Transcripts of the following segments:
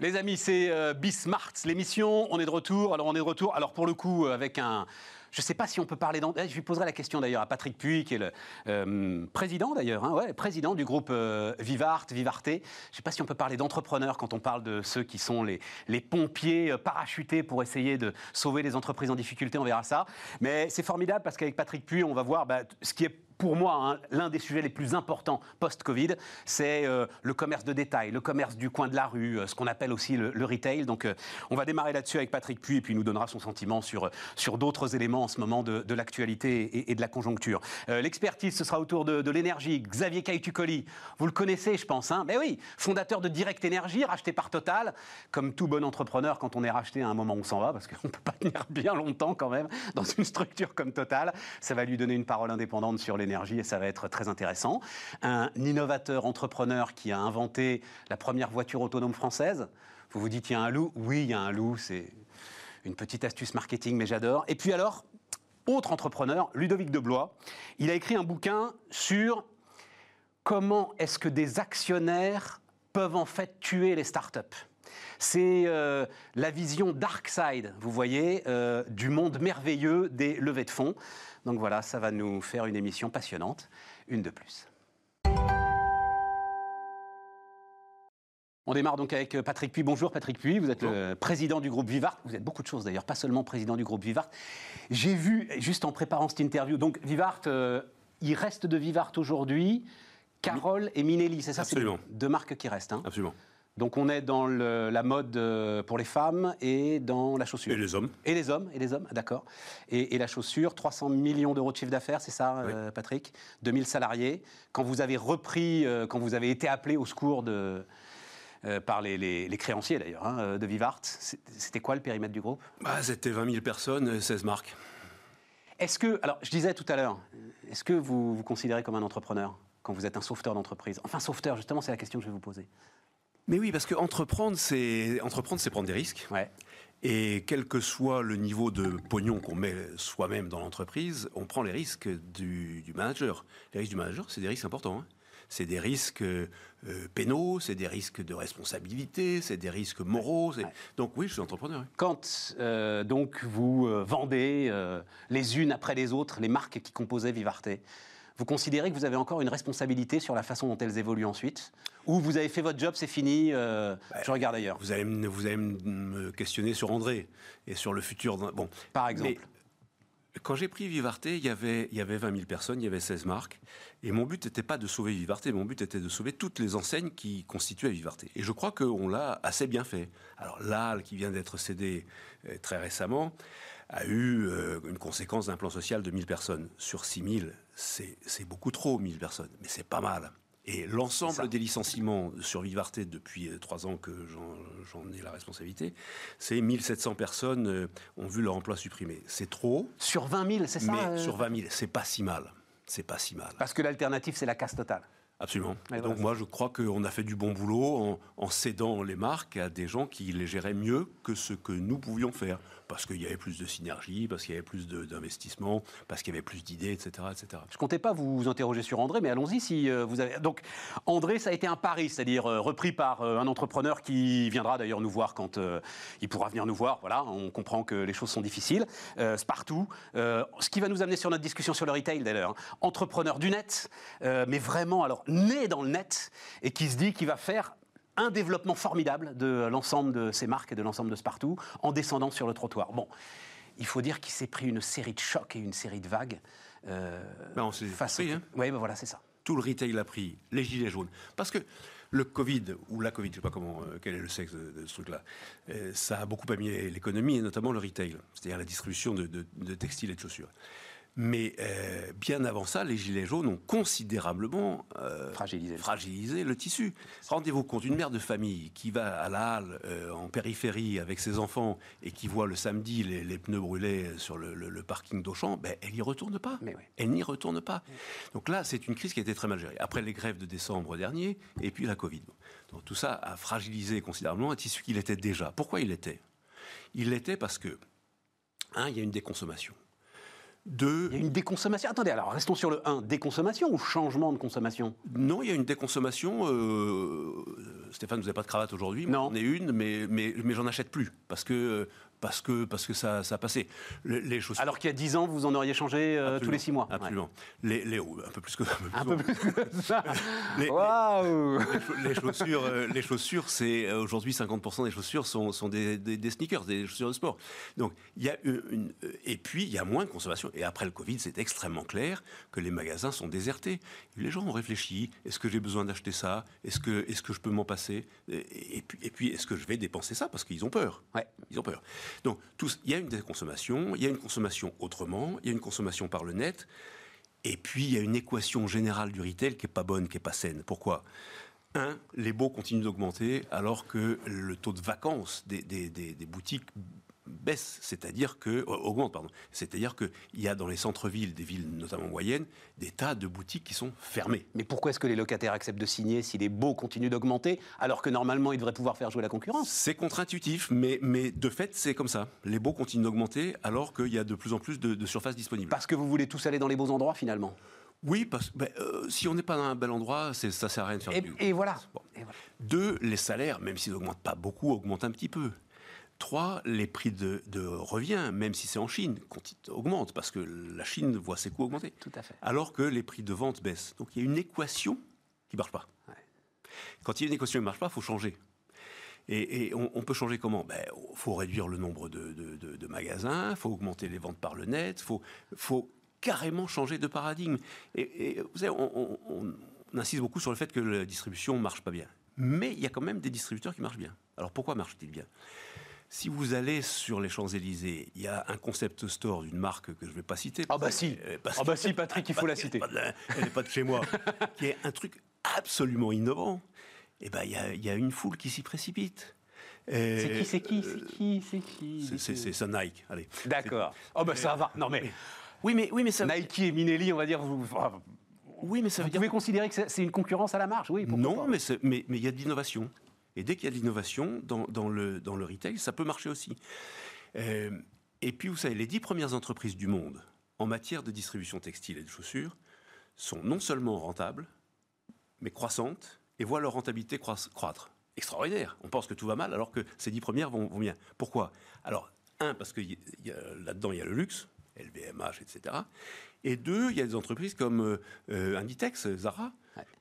Les amis, c'est euh, l'émission. On est de retour. Alors, on est de retour. Alors, pour le coup, euh, avec un. Je ne sais pas si on peut parler. d'en- Eh, Je lui poserai la question d'ailleurs à Patrick Puy, qui est le euh, président d'ailleurs, hein, président du groupe euh, Vivart, Vivarté. Je ne sais pas si on peut parler d'entrepreneurs quand on parle de ceux qui sont les, les pompiers parachutés pour essayer de sauver les entreprises en difficulté. On verra ça. Mais c'est formidable parce qu'avec Patrick Puy, on va voir bah, ce qui est pour moi, hein, l'un des sujets les plus importants post-Covid, c'est euh, le commerce de détail, le commerce du coin de la rue, euh, ce qu'on appelle aussi le, retail. Donc, euh, on va démarrer là-dessus avec Patrick Puy, et puis il nous donnera son sentiment sur, sur d'autres éléments en ce moment de, de l'actualité et, de la conjoncture. L'expertise, ce sera autour de, l'énergie. Xavier Caïtucoli, vous le connaissez, je pense. Hein Mais oui, fondateur de Direct Énergie, racheté par Total. Comme tout bon entrepreneur, quand on est racheté à un moment, on s'en va, parce qu'on ne peut pas tenir bien longtemps quand même dans une structure comme Total. Ça va lui donner une parole indépendante sur l'énergie et ça va être très intéressant. Un innovateur entrepreneur qui a inventé la première voiture autonome française. Vous vous dites, il y a un loup Oui, il y a un loup. C'est une petite astuce marketing, mais j'adore. Et puis alors, autre entrepreneur, Ludovic Deblois, il a écrit un bouquin sur comment est-ce que des actionnaires peuvent en fait tuer les startups. C'est euh, la vision dark side, vous voyez, euh, du monde merveilleux des levées de fonds. Donc voilà, ça va nous faire une émission passionnante, une de plus. On démarre donc avec Patrick Puy. Bonjour Patrick Puy, vous êtes le président du groupe Vivart. Vous êtes beaucoup de choses d'ailleurs, pas seulement président du groupe Vivart. J'ai vu, juste en préparant cette interview, donc Vivart, euh, il reste de Vivart aujourd'hui Carole et Minelli, c'est ça C'est Absolument. deux marques qui restent. hein Absolument. Donc on est dans le- la mode euh, pour les femmes et dans la chaussure. Et les hommes. Et les hommes, et les hommes, d'accord. Et, et la chaussure, 300 millions d'euros de chiffre d'affaires, c'est ça, euh, Patrick? 2000 salariés. Quand vous avez repris, euh, quand vous avez été appelé au secours de, euh, par les, les- les créanciers d'ailleurs, hein, euh, de Vivart, c'était quoi le périmètre du groupe? Bah, C'était 20 000 personnes, euh, 16 marques. Est-ce que, alors je disais tout à l'heure, est-ce que vous vous considérez comme un entrepreneur quand vous êtes un sauveteur d'entreprise? Enfin, sauveteur, justement, c'est la question que je vais vous poser. Mais oui, parce que entreprendre, c'est entreprendre, c'est prendre des risques. Ouais. Et quel que soit le niveau de pognon qu'on met soi-même dans l'entreprise, on prend les risques du, du manager. Les risques du manager, c'est des risques importants. hein. C'est des risques euh, pénaux, c'est des risques de responsabilité, c'est des risques moraux. Ouais. Donc oui, je suis entrepreneur. oui. Quand euh, donc vous euh, vendez euh, les unes après les autres les marques qui composaient Vivarté, vous considérez que vous avez encore une responsabilité sur la façon dont elles évoluent ensuite Ou vous avez fait votre job, c'est fini, euh, je regarde ailleurs Vous allez, me- vous allez me questionner sur André et sur le futur. d'un- Bon, Par exemple. Mais quand j'ai pris Vivarté, il y, avait, il y avait 20 000 personnes, il y avait 16 marques. Et mon but n'était pas de sauver Vivarté, mon but était de sauver toutes les enseignes qui constituaient Vivarté. Et je crois qu'on l'a assez bien fait. Alors l'AL, qui vient d'être cédé euh, très récemment, a eu euh, une conséquence d'un plan social de 1000 personnes. Sur 6 000, c'est c'est beaucoup trop, 1000 personnes, mais c'est pas mal. Et l'ensemble des licenciements sur Vivarté depuis euh, trois ans que j'en ai la responsabilité, c'est 1700 personnes euh, ont vu leur emploi supprimé. C'est trop, Sur 20 000, c'est ça mais euh, sur 20 000, c'est pas si mal. C'est pas si mal. Parce que l'alternative, c'est la casse totale. Absolument. Et donc moi, je crois qu'on a fait du bon boulot en, en cédant les marques à des gens qui les géraient mieux que ce que nous pouvions faire. Parce qu'il y avait plus de synergie, parce qu'il y avait plus d'investissement, parce qu'il y avait plus d'idées, etc., etc. Je comptais pas vous interroger sur André, mais allons-y si euh, vous avez. Donc, André, ça a été un pari, c'est-à-dire euh, repris par euh, un entrepreneur qui viendra d'ailleurs nous voir quand euh, il pourra venir nous voir. Voilà, on comprend que les choses sont difficiles. Euh, Spartoo, euh, ce qui va nous amener sur notre discussion sur le retail d'ailleurs. hein. Entrepreneur du net, mais vraiment alors né dans le net et qui se dit qu'il va faire un développement formidable de l'ensemble de ces marques et de l'ensemble de Spartoo en descendant sur le trottoir. Bon, il faut dire qu'il s'est pris une série de chocs et une série de vagues. euh, Ben, on s'est face pris, hein. Oui, ben voilà, c'est ça. Tout le retail a pris, les gilets jaunes. Parce que le Covid, ou la Covid, je ne sais pas comment, euh, quel est le sexe de, de ce truc-là, euh, ça a beaucoup abîmé l'économie et notamment le retail, c'est-à-dire la distribution de, de- de textiles et de chaussures. Mais euh, bien avant ça, les gilets jaunes ont considérablement euh, Fragilisé. fragilisé le tissu. Rendez-vous compte, une mère de famille qui va à la halle euh, en périphérie avec ses enfants et qui voit le samedi les, les pneus brûlés sur le, le- le parking d'Auchan, ben, elle n'y retourne pas. Mais. Elle n'y retourne pas. Donc là, c'est une crise qui a été très mal gérée. Après les grèves de décembre dernier, et puis la Covid. Donc tout ça a fragilisé considérablement un tissu qu'il était déjà. Pourquoi il l'était? Il l'était parce que, un, il y a une déconsommation. Deux, Il y a une déconsommation. Attendez, alors restons sur le 1. Déconsommation ou changement de consommation? Non, il y a une déconsommation euh, Stéphane, vous n'avez pas de cravate aujourd'hui. Non. J'en ai une, mais, mais, mais j'en achète plus. Parce que parce que, parce que ça, ça a passé. Les, chaussures... Alors qu'il y a 10 ans, vous en auriez changé euh, tous les 6 mois Absolument. Les, les, un peu plus que, un peu plus que ça. les, les, chaussures, euh, les chaussures c'est euh, aujourd'hui 50% des chaussures sont, sont des, des, sneakers, des chaussures de sport. Donc il y a une, et puis il y a moins de consommation. Et après le Covid, c'est extrêmement clair que les magasins sont désertés. Les gens ont réfléchi. Est-ce que j'ai besoin d'acheter ça? Est-ce que, est-ce que je peux m'en passer? Et, puis, et puis est-ce que je vais dépenser ça? Parce qu'ils ont peur ouais. Ils ont peur. Donc, il y a une déconsommation, il y a une consommation autrement, il y a une consommation par le net, et puis il y a une équation générale du retail qui n'est pas bonne, qui n'est pas saine. Pourquoi? Un, les baux continuent d'augmenter alors que le taux de vacances des boutiques baisse, c'est-à-dire que euh, augmente, pardon. C'est-à-dire qu'il y a dans les centres-villes, des villes notamment moyennes, des tas de boutiques qui sont fermées. Mais pourquoi est-ce que les locataires acceptent de signer si les baux continuent d'augmenter, alors que normalement ils devraient pouvoir faire jouer la concurrence? C'est contre-intuitif, mais, mais de fait c'est comme ça. Les baux continuent d'augmenter alors qu'il y a de plus en plus de, de surfaces disponibles. Parce que vous voulez tous aller dans les beaux endroits finalement? Oui, parce que ben, euh, si on n'est pas dans un bel endroit, ça sert à rien de faire et, du... et, voilà. et voilà. Deux, les salaires, même s'ils n'augmentent pas beaucoup, augmentent un petit peu. Trois, les prix de, revient, même si c'est en Chine, augmentent parce que la Chine voit ses coûts augmenter. Tout à fait. Alors que les prix de vente baissent. Donc il y a une équation qui ne marche pas. Quand il y a une équation qui ne marche pas, il faut changer. Et, on, peut changer comment? Il ben, faut réduire le nombre de, magasins, il faut augmenter les ventes par le net, il faut, carrément changer de paradigme. Et, vous savez, on, on, insiste beaucoup sur le fait que la distribution ne marche pas bien. Mais il y a quand même des distributeurs qui marchent bien. Alors pourquoi marchent-ils bien? Si vous allez sur les Champs-Élysées, il y a un concept store d'une marque que je ne vais pas citer. Ah bah si, ah bah si Patrick, il faut la citer. Elle n'est pas de chez moi. qui est un truc absolument innovant. Et eh ben il y, a une foule qui s'y précipite. C'est qui, c'est qui, c'est qui, c'est qui C'est ça Nike, allez. D'accord. Oh bah ça va. Non mais... Oui, mais, oui, mais ça... Nike et Minelli, on va dire... Vous... Oui, mais ça veut vous pouvez considérer que c'est une concurrence à la marge, oui. Non, mais il mais, mais y a de l'innovation. Et dès qu'il y a de l'innovation dans, le, dans le retail, ça peut marcher aussi. Euh, et puis, vous savez, les dix premières entreprises du monde en matière de distribution textile et de chaussures sont non seulement rentables, mais croissantes et voient leur rentabilité croître. Extraordinaire. On pense que tout va mal alors que ces dix premières vont, bien. Pourquoi? Alors, un, parce que là-dedans, il y a le luxe, LVMH, etc. Et deux, il y a des entreprises comme euh, euh, Inditex, Zara,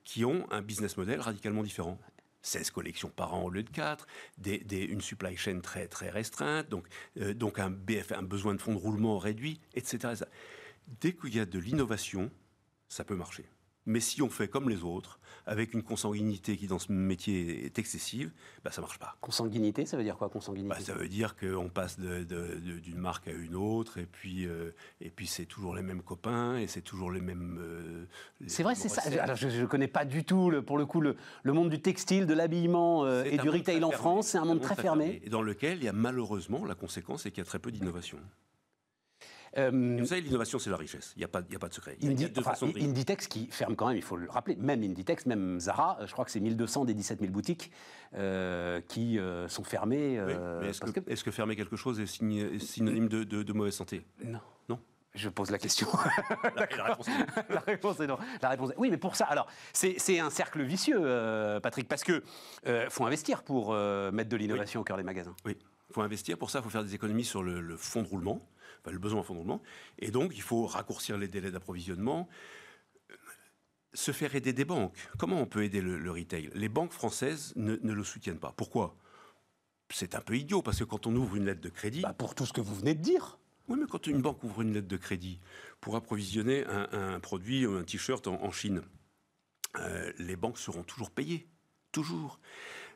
qui ont un business model radicalement différent. 16 collections par an au lieu de 4, des, une supply chain très, très restreinte, donc, euh, donc un besoin de fonds de roulement réduit, etc. Dès qu'il y a de l'innovation, ça peut marcher. Mais si on fait comme les autres, avec une consanguinité qui dans ce métier est excessive, bah, ça marche pas. Consanguinité, ça veut dire quoi consanguinité? Bah, Ça veut dire qu'on passe d'une marque à une autre, et puis, euh, et puis c'est toujours les mêmes copains, et c'est toujours les mêmes. Euh, c'est vrai, c'est ça. Alors, je ne connais pas du tout, le, pour le coup, le, le, monde du textile, de l'habillement euh, et du retail en France. C'est un monde très, fermé. Et dans lequel il y a malheureusement, la conséquence, c'est qu'il y a très peu d'innovation. Euh, vous savez, l'innovation, c'est la richesse. Il n'y a, pas, a pas de secret. Inditex qui ferme quand même, il faut le rappeler, même Inditex, même Zara, je crois que c'est 1200 des 17 000 boutiques euh, qui euh, sont fermées. Est-ce que, fermer quelque chose est, synonyme de, mauvaise santé? Non. Non? Je pose la question. la, réponse, est la, réponse est non. La réponse Oui, mais pour ça, alors, c'est un cercle vicieux, Patrick, parce que faut investir pour mettre de l'innovation au cœur des magasins. Oui, il faut investir. Pour ça, il faut faire des économies sur le, le fonds de roulement le besoin en fondement. Et donc, il faut raccourcir les délais d'approvisionnement se faire aider des banques. Comment on peut aider le, retail? Les banques françaises ne, le soutiennent pas. Pourquoi? C'est un peu idiot, parce que quand on ouvre une lettre de crédit... Bah, pour tout ce que vous venez de dire Oui, mais quand une banque ouvre une lettre de crédit pour approvisionner un, produit ou un t-shirt en, Chine, euh, les banques seront toujours payées. Toujours.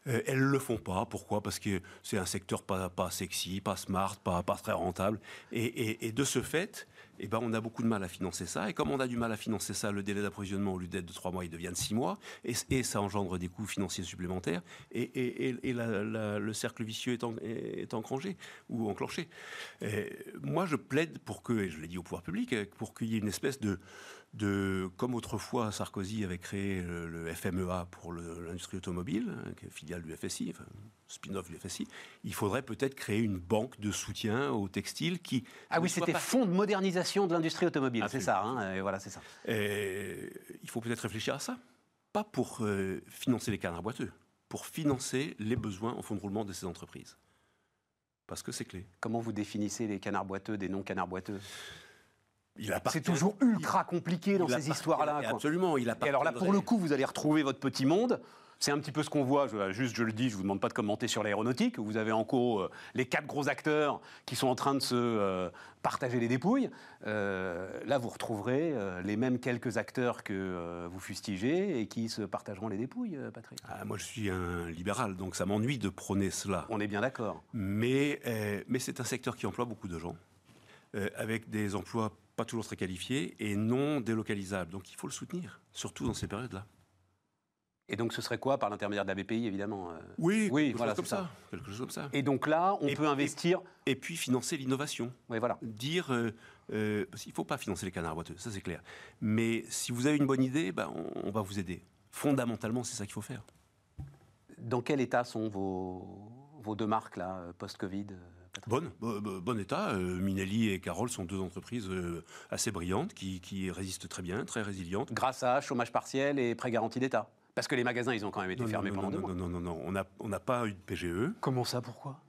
Euh, elles ne le font pas. Pourquoi? Parce que c'est un secteur pas, pas sexy, pas smart, pas, pas très rentable. Et, de ce fait, eh ben, on a beaucoup de mal à financer ça. Et comme on a du mal à financer ça, le délai d'approvisionnement, au lieu d'être de 3 mois, il devient de 6 mois. Et, ça engendre des coûts financiers supplémentaires. Et, le cercle vicieux est, en, est, ou enclenché. moi, je plaide pour que, et je l'ai dit au pouvoir public, pour qu'il y ait une espèce de de, comme autrefois Sarkozy avait créé le, FMEA pour l'industrie automobile, hein, qui est filiale du FSI, enfin, spin-off du FSI, il faudrait peut-être créer une banque de soutien au textile qui... Ah oui, c'était Fonds de modernisation de l'industrie automobile, c'est ça, hein, et voilà, c'est ça. il faut peut-être réfléchir à ça, pas pour euh, financer les canards boiteux, pour financer les besoins en fonds de roulement de ces entreprises. Parce que c'est clé. Comment vous définissez les canards boiteux des non-canards boiteux? C'est toujours ultra compliqué dans ces histoires-là. Absolument, il Et alors là, pour le coup, vous allez retrouver votre petit monde. C'est un petit peu ce qu'on voit, je, juste je le dis, je vous demande pas de commenter sur l'aéronautique. Vous avez en co euh, les quatre gros acteurs qui sont en train de se euh, partager les dépouilles. Euh, là, vous retrouverez les mêmes quelques acteurs que vous fustigez et qui se partageront les dépouilles, Patrick. Ah, moi, je suis un libéral, donc ça m'ennuie de prôner cela. On est bien d'accord. Mais, mais c'est un secteur qui emploie beaucoup de gens, avec des emplois pas toujours très qualifiés et non délocalisables. Donc il faut le soutenir, surtout dans ces périodes-là. Et donc, ce serait quoi par l'intermédiaire de la BPI, évidemment euh Oui, Oui, quelque voilà, chose comme ça. ça. Quelque chose comme ça. Et donc là, on Et- peut investir. Et puis financer l'innovation. Oui, voilà. Dire, euh, euh, qu'il ne faut pas financer les canards boiteux, ça c'est clair. Mais si vous avez une bonne idée, ben, on, on va vous aider. Fondamentalement, c'est ça qu'il faut faire. Dans quel état sont vos, vos deux marques, là, post-Covid Bonne, bo- bo- bon état. Euh, Minelli et Carole sont deux entreprises euh, assez brillantes qui, qui résistent très bien, très résilientes. Grâce à chômage partiel et prêt garanti d'État. Parce que les magasins, ils ont quand même été Non, fermés non, pendant non, deux non, mois. non, non, non, on n'a on pas eu de PGE. Comment ça, pourquoi?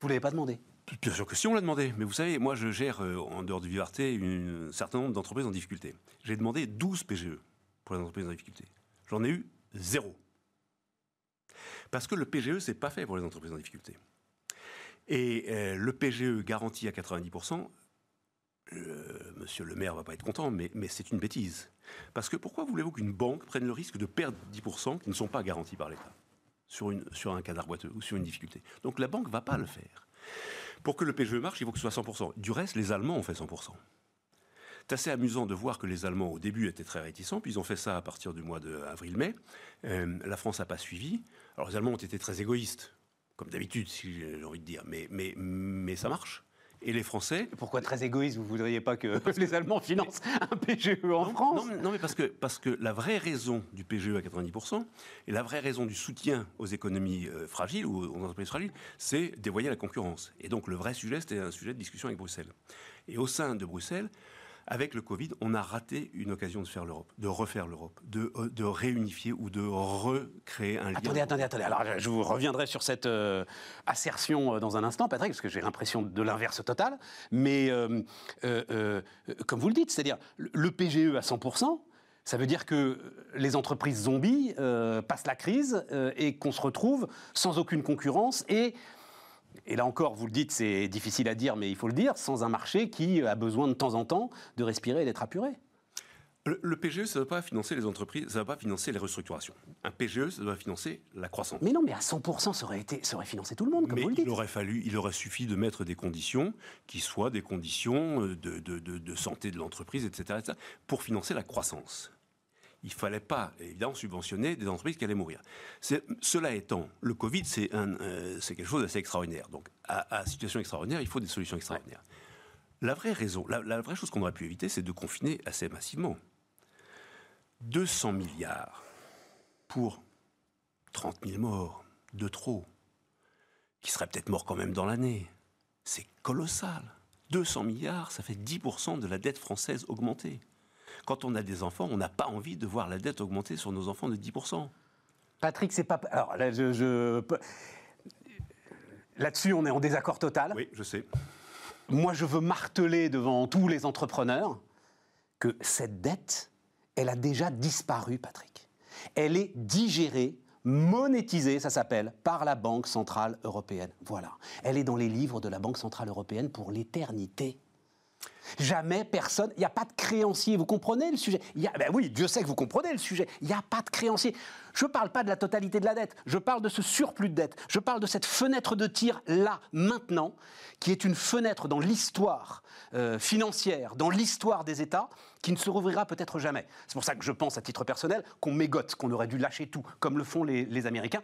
Vous l'avez pas demandé? Bien sûr que si on l'a demandé, mais vous savez, moi je gère euh, en dehors de Vivarté un certain nombre d'entreprises en difficulté. J'ai demandé 12 PGE pour les entreprises en difficulté. J'en ai eu zéro. Parce que le PGE, c'est pas fait pour les entreprises en difficulté. Et euh, le PGE garanti à 90%, euh, monsieur le maire va pas être content, mais, c'est une bêtise. Parce que pourquoi voulez-vous qu'une banque prenne le risque de perdre 10% qui ne sont pas garantis par l'État sur, un canard boiteux ou sur une difficulté? Donc la banque va pas le faire. Pour que le PGE marche, il faut que ce soit 100%. Du reste, les Allemands ont fait 100%. C'est assez amusant de voir que les Allemands, au début, étaient très réticents, puis ils ont fait ça à partir du mois d'avril-mai. Euh, la France n'a pas suivi. Alors les Allemands ont été très égoïstes, comme d'habitude, si j'ai envie de dire, mais, mais, mais ça marche. Et les Français, Pourquoi très égoïste Vous voudriez pas que les Allemands financent un PGE en France Non, mais- non, mais parce que, parce que la vraie raison du PGE à 90% et la vraie raison du soutien aux économies euh, fragiles ou aux entreprises fragiles, c'est dévoyer la concurrence. Et donc le vrai sujet, c'était un sujet de discussion avec Bruxelles. Et au sein de Bruxelles, avec le Covid, on a raté une occasion de faire l'Europe, de refaire l'Europe, de, euh, de réunifier ou de recréer un lien. Attendez, attendez, attendez. Alors, je vous reviendrai sur cette euh, assertion euh, dans un instant, Patrick, parce que j'ai l'impression de l'inverse total. Mais comme vous le dites, c'est-à-dire le- PGE à 100%, ça veut dire que les entreprises zombies passent la crise et qu'on se retrouve sans aucune concurrence et et là encore, vous le dites, c'est difficile à dire, mais il faut le dire, sans un marché qui a besoin de temps en temps de respirer et d'être apuré. Le, le PGE, ça ne va pas financer les entreprises, ça ne va pas financer les restructurations. Un PGE, ça doit financer la croissance. Mais non, mais à 100%, ça aurait, été, ça aurait financé tout le monde, comme Mais vous le dites. il aurait fallu, il aurait suffi de mettre des conditions qui soient des conditions euh, de, de- de- de santé de l'entreprise, etc., etc., pour financer la croissance. Il ne fallait pas, évidemment, subventionner des entreprises qui allaient mourir. Cela étant, le Covid, c'est euh, c'est quelque chose d'assez extraordinaire. Donc, à, à situation extraordinaire, il faut des solutions extraordinaires. La vraie raison, la, la vraie chose qu'on aurait pu éviter, c'est de confiner assez massivement. 200 milliards pour 30 000 morts, de trop qui seraient peut-être morts quand même dans l'année. C'est colossal. 200 milliards, ça fait 10% de la dette française augmentée. Quand on a des enfants, on n'a pas envie de voir la dette augmenter sur nos enfants de 10%. Patrick, c'est pas. Alors là, je. je Là-dessus, on est en désaccord total. Oui, je sais. Moi, je veux marteler devant tous les entrepreneurs que cette dette, elle a déjà disparu, Patrick. Elle est digérée, monétisée, ça s'appelle, par la Banque Centrale Européenne. Voilà. Elle est dans les livres de la Banque Centrale Européenne pour l'éternité. Jamais personne, il n'y a pas de créancier, vous comprenez le sujet? Y a, ben oui, Dieu sait que vous comprenez le sujet, il n'y a pas de créancier. Je ne parle pas de la totalité de la dette, je parle de ce surplus de dette, je parle de cette fenêtre de tir là, maintenant, qui est une fenêtre dans l'histoire euh, financière, dans l'histoire des États, qui ne se rouvrira peut-être jamais. C'est pour ça que je pense, à titre personnel, qu'on mégote, qu'on aurait dû lâcher tout, comme le font les Américains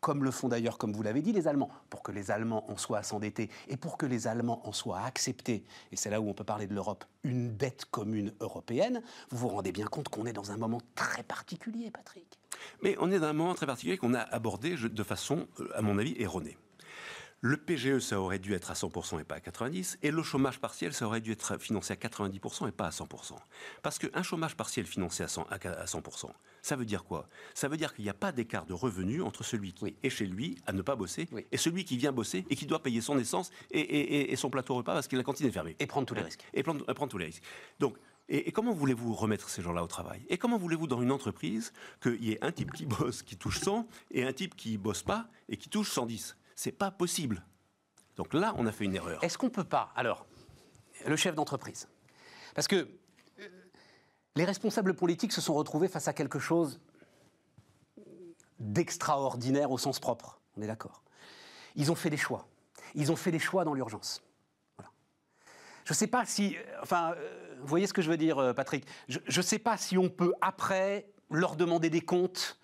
comme le font d'ailleurs, comme vous l'avez dit, les Allemands, pour que les Allemands en soient à s'endetter et pour que les Allemands en soient à accepter, et c'est là où on peut parler de l'Europe, une dette commune européenne, vous vous rendez bien compte qu'on est dans un moment très particulier, Patrick. Mais on est dans un moment très particulier qu'on a abordé de façon, euh, à mon avis, erronée. Le PGE, ça aurait dû être à 100% et pas à 90%. Et le chômage partiel, ça aurait dû être financé à 90% et pas à 100%. Parce qu'un chômage partiel financé à 100%, ça veut dire quoi? Ça veut dire qu'il n'y a pas d'écart de revenus entre celui qui est chez lui à ne pas bosser et celui qui vient bosser et qui doit payer son essence et, son plateau repas parce que la cantine est fermée. Et prendre tous les risques. Et prendre, prendre tous les risques. Donc, et, comment voulez-vous remettre ces gens-là au travail? Et comment voulez-vous dans une entreprise qu'il y ait un type qui bosse, qui touche 100, et un type qui bosse pas et qui touche 110 C'est pas possible. Donc là, on a fait une erreur. Est-ce qu'on peut pas, alors, le chef d'entreprise? Parce que les responsables politiques se sont retrouvés face à quelque chose d'extraordinaire au sens propre. On est d'accord. Ils ont fait des choix. Ils ont fait des choix dans l'urgence. Je ne sais pas si. Euh, enfin, euh, vous voyez ce que je veux dire, euh, Patrick Je ne sais pas si on peut, après, leur demander des comptes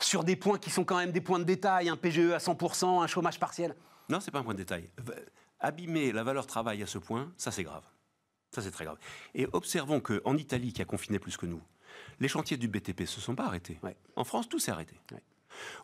sur des points qui sont quand même des points de détail, un PGE à 100%, un chômage partiel. Non, ce n'est pas un point de détail. Abîmer la valeur travail à ce point, ça c'est grave. Ça c'est très grave. Et observons qu'en Italie, qui a confiné plus que nous, les chantiers du BTP ne se sont pas arrêtés. En France, tout s'est arrêté.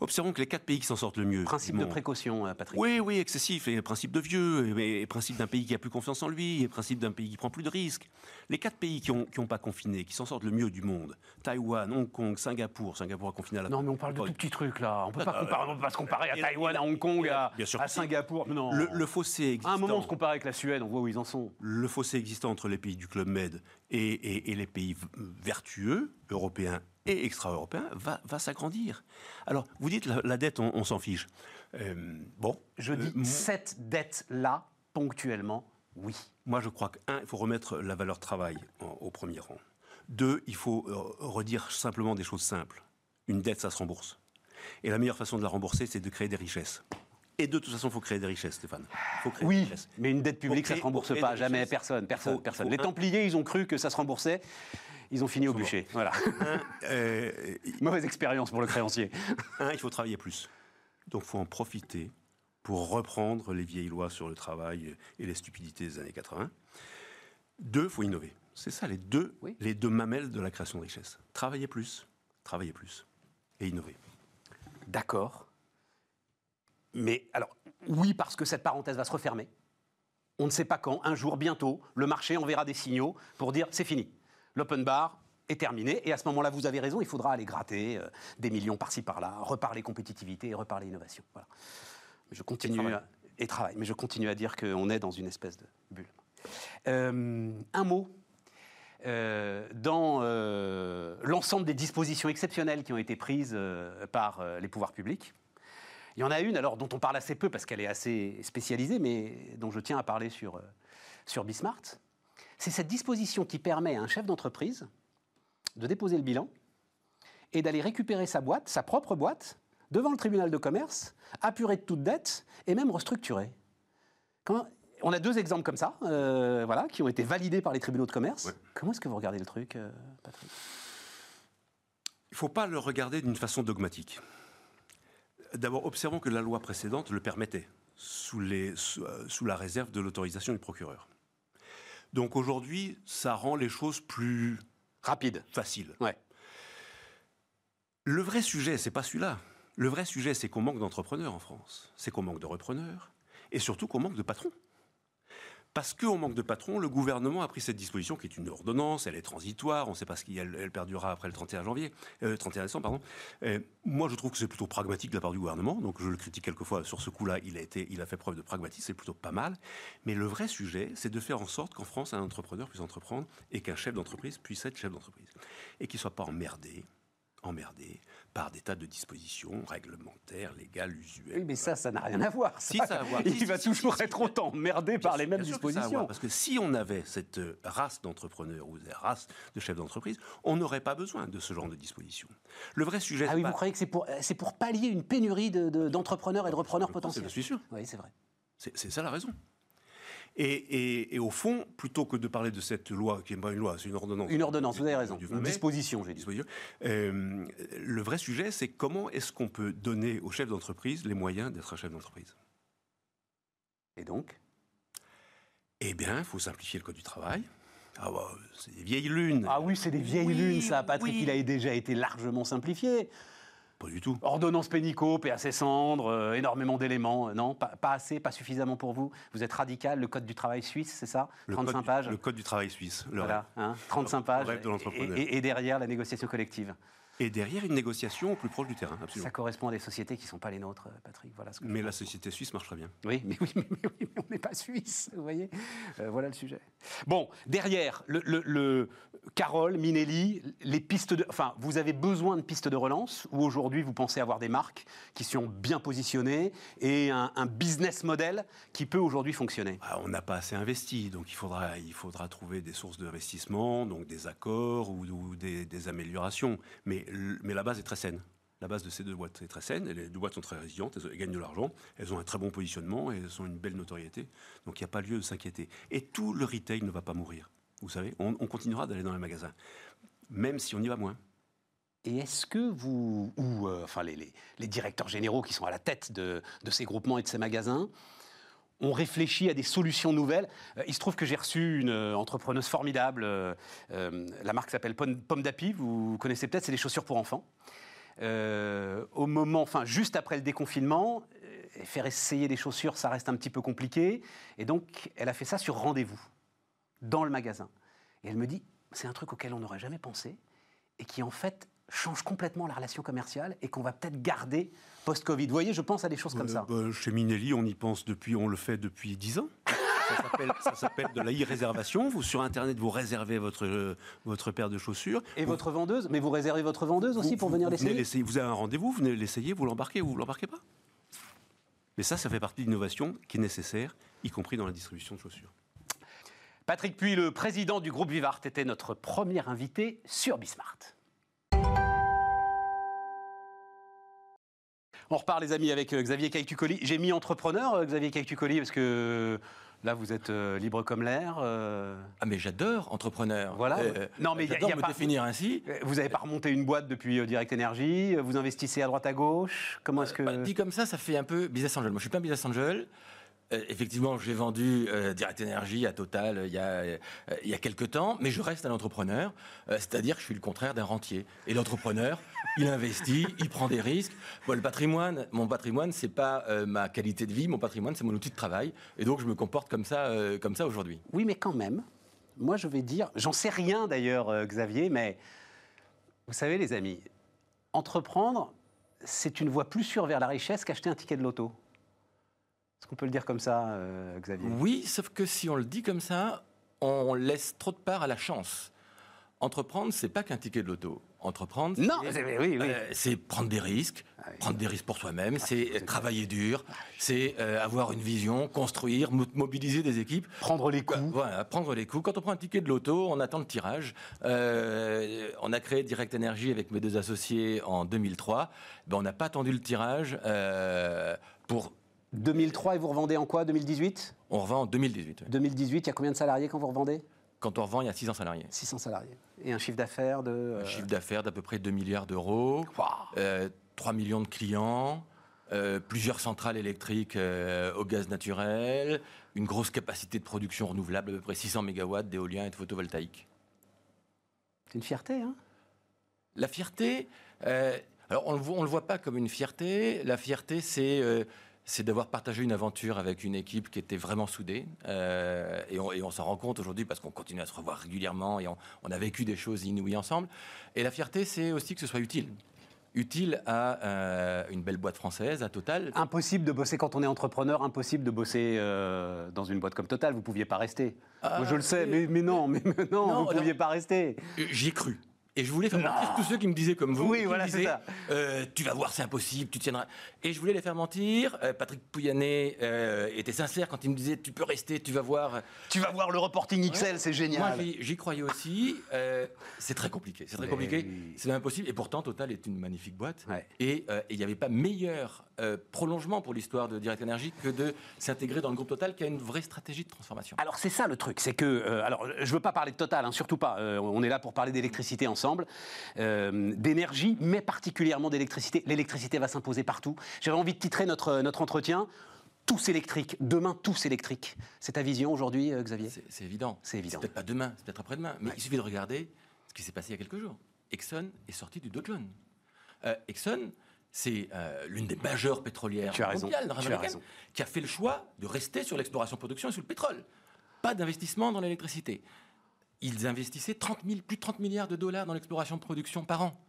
Observons que les quatre pays qui s'en sortent le mieux. Principe de précaution, euh, Patrick. Oui, oui, excessif. Et principe de vieux, et, principe d'un pays qui a plus confiance en lui, et principe d'un pays qui prend plus de risques. Les quatre pays qui n'ont qui ont pas confiné, qui s'en sortent le mieux du monde Taïwan, Hong Kong, Singapour. Singapour a confiné à la. Non, mais on parle de tout petits trucs là. On peut pas, comparer, peut pas se comparer à Taïwan, à Hong Kong, à, à Singapour. Non. Le, fossé existant. À un moment, on se compare avec la Suède, on voit où ils en sont. Le fossé existant entre les pays du Club Med et, et les pays vertueux, européens et extra-européen va, va s'agrandir. Alors, vous dites la, dette, on, s'en fiche. Euh, bon. Je dis euh, cette dette-là, ponctuellement, oui. Moi, je crois qu'un, il faut remettre la valeur travail au premier rang. Deux, il faut euh, redire simplement des choses simples. Une dette, ça se rembourse. Et la meilleure façon de la rembourser, c'est de créer des richesses. Et de toute façon, il faut créer des richesses, Stéphane. Faut créer oui, mais une dette publique, ça ne se rembourse pas. Jamais, personne. personne, personne. Les Templiers, ils ont cru que ça se remboursait. Ils ont fini au bûcher. Voilà. Euh, Mauvaise expérience pour le créancier. Un, il faut travailler plus. Donc, il faut en profiter pour reprendre les vieilles lois sur le travail et les stupidités des années 80. Deux, il faut innover. C'est ça les deux, les deux mamelles de la création de richesse. Travailler plus, travailler plus et innover. D'accord. Mais alors, oui, parce que cette parenthèse va se refermer. On ne sait pas quand, un jour, bientôt, le marché enverra des signaux pour dire c'est fini l'open bar est terminé. Et à ce moment-là, vous avez raison, il faudra aller gratter euh, des millions par-ci par-là, reparler compétitivité et reparler innovation. Voilà. Je continue et travail. mais je continue à dire qu'on est dans une espèce de bulle. Euh, un mot euh, dans l'ensemble des dispositions exceptionnelles qui ont été prises par les pouvoirs publics. Il y en a une, alors dont on parle assez peu parce qu'elle est assez spécialisée, mais dont je tiens à parler sur, sur Bismart. C'est cette disposition qui permet à un chef d'entreprise de déposer le bilan et d'aller récupérer sa boîte, sa propre boîte, devant le tribunal de commerce, apurée de toute dette et même restructurée. on a deux exemples comme ça, euh, voilà, qui ont été validés par les tribunaux de commerce. Comment est-ce que vous regardez le truc, euh, Patrick? Il ne faut pas le regarder d'une façon dogmatique. D'abord, observons que la loi précédente le permettait, sous, les, sous euh, la réserve de l'autorisation du procureur. Donc aujourd'hui, ça rend les choses plus rapides, faciles. Le vrai sujet, c'est pas celui-là. Le vrai sujet, c'est qu'on manque d'entrepreneurs en France, c'est qu'on manque de repreneurs, et surtout qu'on manque de patrons. Parce qu'on manque de patrons, le gouvernement a pris cette disposition qui est une ordonnance, elle est transitoire, on ne sait pas ce qu'elle elle perdurera après le 31 janvier, 31 euh, décembre, pardon. Euh, moi, je trouve que c'est plutôt pragmatique de la part du gouvernement, donc je le critique quelquefois sur ce coup-là, il a il a fait preuve de pragmatisme, c'est plutôt pas mal. Mais le vrai sujet, c'est de faire en sorte qu'en France, un entrepreneur puisse entreprendre et qu'un chef d'entreprise puisse être chef d'entreprise et qu'il soit pas emmerdé emmerdé par des tas de dispositions réglementaires, légales, usuelles. Oui, mais ça, ça n'a rien à voir. Si, ça a à voir. Il va toujours être autant emmerdé par les mêmes dispositions. parce que si on avait cette race d'entrepreneurs ou cette race de chefs d'entreprise, on n'aurait pas besoin de ce genre de dispositions. Le vrai sujet. Ah oui, vous croyez que c'est pour, c'est pour pallier une pénurie d'entrepreneurs de, et de repreneurs potentiels Je suis sûr. Oui, c'est vrai. C'est ça la raison. Et, au fond, plutôt que de parler de cette loi, qui n'est pas une loi, c'est une ordonnance. Une ordonnance, vous avez raison. Une disposition, j'ai dit. Euh, le vrai sujet, c'est comment est-ce qu'on peut donner aux chefs d'entreprise les moyens d'être un chef d'entreprise? Et donc? Eh bien, il faut simplifier le code du travail. Ah bah, c'est des vieilles lunes. Ah oui, c'est des vieilles lunes, ça, Patrick. Il a déjà été largement simplifié. Pas du tout. Ordonnance à ses cendres, euh, énormément d'éléments. Non, pas, pas assez, pas suffisamment pour vous. Vous êtes radical, le code du travail suisse, c'est ça Le 35 code, pages Le code du travail suisse. le Voilà, hein, 35 Le pages. rêve de l'entrepreneur. Et, et- et derrière, la négociation collective. Et derrière, une négociation au plus proche du terrain, absolument. Ça correspond à des sociétés qui ne sont pas les nôtres, euh, Patrick. Voilà ce que je Mais la société suisse marche très bien. Oui, mais oui, mais, oui, mais on n'est pas suisse, vous voyez. Euh, voilà le sujet. Bon, derrière, le, le- le- Carole, Minelli, les pistes de, enfin, vous avez besoin de pistes de relance où aujourd'hui vous pensez avoir des marques qui sont bien positionnées et un, un business model qui peut aujourd'hui fonctionner? Ah, on n'a pas assez investi, donc il faudra, il faudra trouver des sources d'investissement, donc des accords ou, ou des, des améliorations. Mais, mais la base est très saine. La base de ces deux boîtes est très saine. Les deux boîtes sont très résilientes, elles, gagnent de l'argent, elles ont un très bon positionnement et elles ont une belle notoriété. Donc il n'y a pas lieu de s'inquiéter. Et tout le retail ne va pas mourir. Vous savez, on, on continuera d'aller dans les magasins, même si on y va moins. Et est-ce que vous, ou euh, enfin les, directeurs généraux qui sont à la tête de ces groupements et de ces magasins, ont réfléchi à des solutions nouvelles Euh, Il se trouve que j'ai reçu une euh, entrepreneuse formidable. euh, la marque s'appelle Pomme, d'Api, vous connaissez peut-être, c'est des chaussures pour enfants. Au moment, enfin juste après le déconfinement, faire essayer des chaussures, ça reste un petit peu compliqué. Et donc, elle a fait ça sur rendez-vous, dans le magasin. Et elle me dit, c'est un truc auquel on n'aurait jamais pensé et qui en fait change complètement la relation commerciale et qu'on va peut-être garder post-Covid. Vous voyez, je pense à des choses comme Euh, ça. bah, chez Minelli, on y pense depuis, on le fait depuis 10 ans. Ça s'appelle- de la e-réservation. Vous, sur Internet, vous réservez votre, euh, votre paire de chaussures. Et Vous- votre vendeuse Mais vous réservez votre vendeuse aussi vous- pour venir l'essayer. Vous avez un rendez-vous, vous venez l'essayer, vous l'embarquez ou vous l'embarquez pas. Mais ça, ça fait partie de l'innovation qui est nécessaire, y compris dans la distribution de chaussures. Patrick Puy, le président du groupe Vivart, était notre premier invité sur Bismart. On repart, les amis, avec euh, Xavier Caïtucoli. J'ai mis entrepreneur, euh, Xavier Caïtucoli, parce que euh, là, vous êtes euh, libre comme l'air. euh, Ah mais j'adore entrepreneur. Voilà. Euh, Non, mais y a- j'adore y a me pas- définir ainsi. Vous n'avez pas remonté une boîte depuis Direct Energy Vous investissez à droite à gauche Comment est-ce que. Bah, dit comme ça, ça fait un peu business angel. Moi, je suis pas un business angel. Euh, effectivement, j'ai vendu euh, Direct Energy à Total euh, il y, a, il quelques temps, mais je reste un entrepreneur, c'est-à-dire que je suis le contraire d'un rentier. Et l'entrepreneur, il investit, il prend des risques. Bon, le patrimoine, mon patrimoine, c'est pas ma qualité de vie, mon patrimoine, c'est mon outil de travail. Et donc, je me comporte comme ça, comme ça aujourd'hui. Oui, mais quand même, moi je vais dire, j'en sais rien d'ailleurs, Xavier, mais vous savez, les amis, entreprendre, c'est une voie plus sûre vers la richesse qu'acheter un ticket de loto. Est-ce qu'on peut le dire comme ça, euh, Xavier? Oui, sauf que si on le dit comme ça, on laisse trop de part à la chance. Entreprendre, c'est pas qu'un ticket de loto. Entreprendre, Non, c'est- oui, oui. euh, prendre des risques, Ah oui. prendre des risques pour soi-même, c'est c'est travailler dur, c'est euh, avoir une vision, construire, mo- mobiliser des équipes. Prendre les coups. Voilà, prendre les coups. Quand on prend un ticket de loto, on attend le tirage. Euh, on a créé Direct Energy avec mes deux associés en 2003. Ben, on n'a pas attendu le tirage pour. 2003 et vous revendez en quoi 2018 On revend en 2018. oui. 2018, il y a combien de salariés quand vous revendez? Quand on revend, il y a 600 salariés. 600 salariés. Et un chiffre d'affaires de... euh, Un chiffre d'affaires d'à peu près 2 milliards d'euros, euh, 3 millions de clients, euh, plusieurs centrales électriques euh, au gaz naturel, une grosse capacité de production renouvelable, à peu près 600 mégawatts d'éolien et de photovoltaïque. C'est une fierté, hein? La fierté, euh, alors on ne le, voit- on le voit pas comme une fierté. La fierté, c'est euh, c'est d'avoir partagé une aventure avec une équipe qui était vraiment soudée. Euh, et on, s'en rend compte aujourd'hui parce qu'on continue à se revoir régulièrement et on, on a vécu des choses inouïes ensemble. Et la fierté, c'est aussi que ce soit utile. Utile à euh, une belle boîte française, à Total. Impossible de bosser quand on est entrepreneur, impossible de bosser euh, dans une boîte comme Total, vous ne pouviez pas rester. Ah, Moi, je le sais, mais, mais non, mais, mais non, Non, vous ne pouviez non. pas rester. J'y ai cru. Et je voulais faire mentir tous ceux qui me disaient comme vous. Oui, qui me voilà, c'est disaient, ça. euh, tu vas voir, c'est impossible, tu tiendras. Et je voulais les faire mentir. Euh, Patrick Pouyanné euh, était sincère quand il me disait, tu peux rester, tu vas voir. Tu vas voir le reporting XL, c'est Moi, génial. j'y j'y croyais aussi. C'est très compliqué. C'est très Mais compliqué. C'est impossible. Et pourtant, Total est une magnifique boîte. Ouais. Et il n'y avait pas meilleur euh, prolongement pour l'histoire de Direct Energy que de s'intégrer dans le groupe Total qui a une vraie stratégie de transformation. Alors c'est ça le truc, c'est que, euh, alors je veux pas parler de Total, hein, surtout pas, Euh, on est là pour parler d'électricité ensemble, d'énergie, mais particulièrement d'électricité. L'électricité va s'imposer partout. J'avais envie de titrer notre, notre entretien, tous électriques, demain tous électriques. C'est ta vision aujourd'hui, Xavier? C'est évident. C'est évident. peut-être pas demain, c'est peut-être après-demain. Mais il suffit de regarder ce qui s'est passé il y a quelques jours. Exxon est sorti du Dow Jones. Euh, Exxon, c'est euh, l'une des majeures pétrolières Tu as raison, mondiales, tu as nord-américaines, raison. qui a fait le choix de rester sur l'exploration-production et sur le pétrole. Pas d'investissement dans l'électricité. Ils investissaient 30 000 plus de 30 milliards de dollars dans l'exploration-production par an.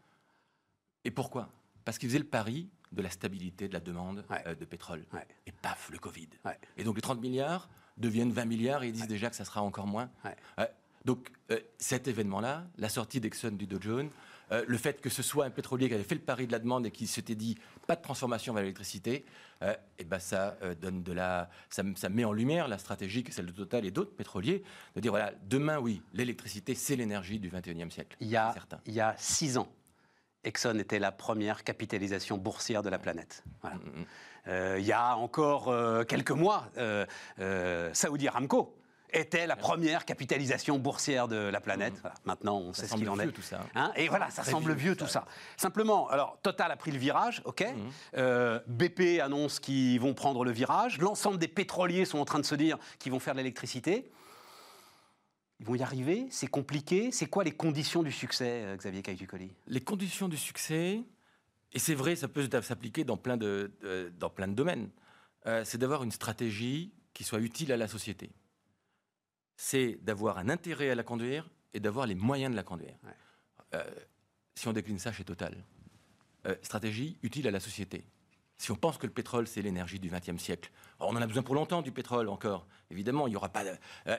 Et pourquoi? Parce qu'ils faisaient le pari de la stabilité de la demande Ouais. euh, de pétrole. Ouais. Et paf, le Covid. Ouais. Et donc les 30 milliards deviennent 20 milliards et ils disent déjà que ça sera encore moins. Ouais. Donc euh, cet événement-là, la sortie d'Exxon du Dow Jones, euh, le fait que ce soit un pétrolier qui avait fait le pari de la demande et qui s'était dit pas de transformation vers l'électricité, euh, et ben ça donne de la, ça, ça met en lumière la stratégie que celle de Total et d'autres pétroliers de dire voilà demain oui l'électricité c'est l'énergie du 21e siècle. Il y a, c'est certain. il y a six ans, Exxon était la première capitalisation boursière de la planète. Voilà. Mm, mm. Euh, il y a encore quelques mois, Saudi Aramco était la première capitalisation boursière de la planète. Voilà. Maintenant, on. Ça sait ce qu'il en vieux, est. tout ça. Hein, et voilà, ça semble vieux, vieux tout ça. ça. Simplement, alors Total a pris le virage, ok. Mhm. Euh, BP annonce qu'ils vont prendre le virage. L'ensemble des pétroliers sont en train de se dire qu'ils vont faire de l'électricité. Ils vont y arriver C'est compliqué C'est quoi les conditions du succès, euh, Xavier Caïducoli Les conditions du succès, et c'est vrai, ça peut s'appliquer dans plein de, de- dans plein de domaines, euh, c'est d'avoir une stratégie qui soit utile à la société. C'est d'avoir un intérêt à la conduire et d'avoir les moyens de la conduire. Ouais. Euh, si on décline ça chez Total, euh, stratégie utile à la société. Si on pense que le pétrole, c'est l'énergie du XXe siècle, alors, on en a besoin pour longtemps du pétrole encore, évidemment, il n'y aura pas de... euh,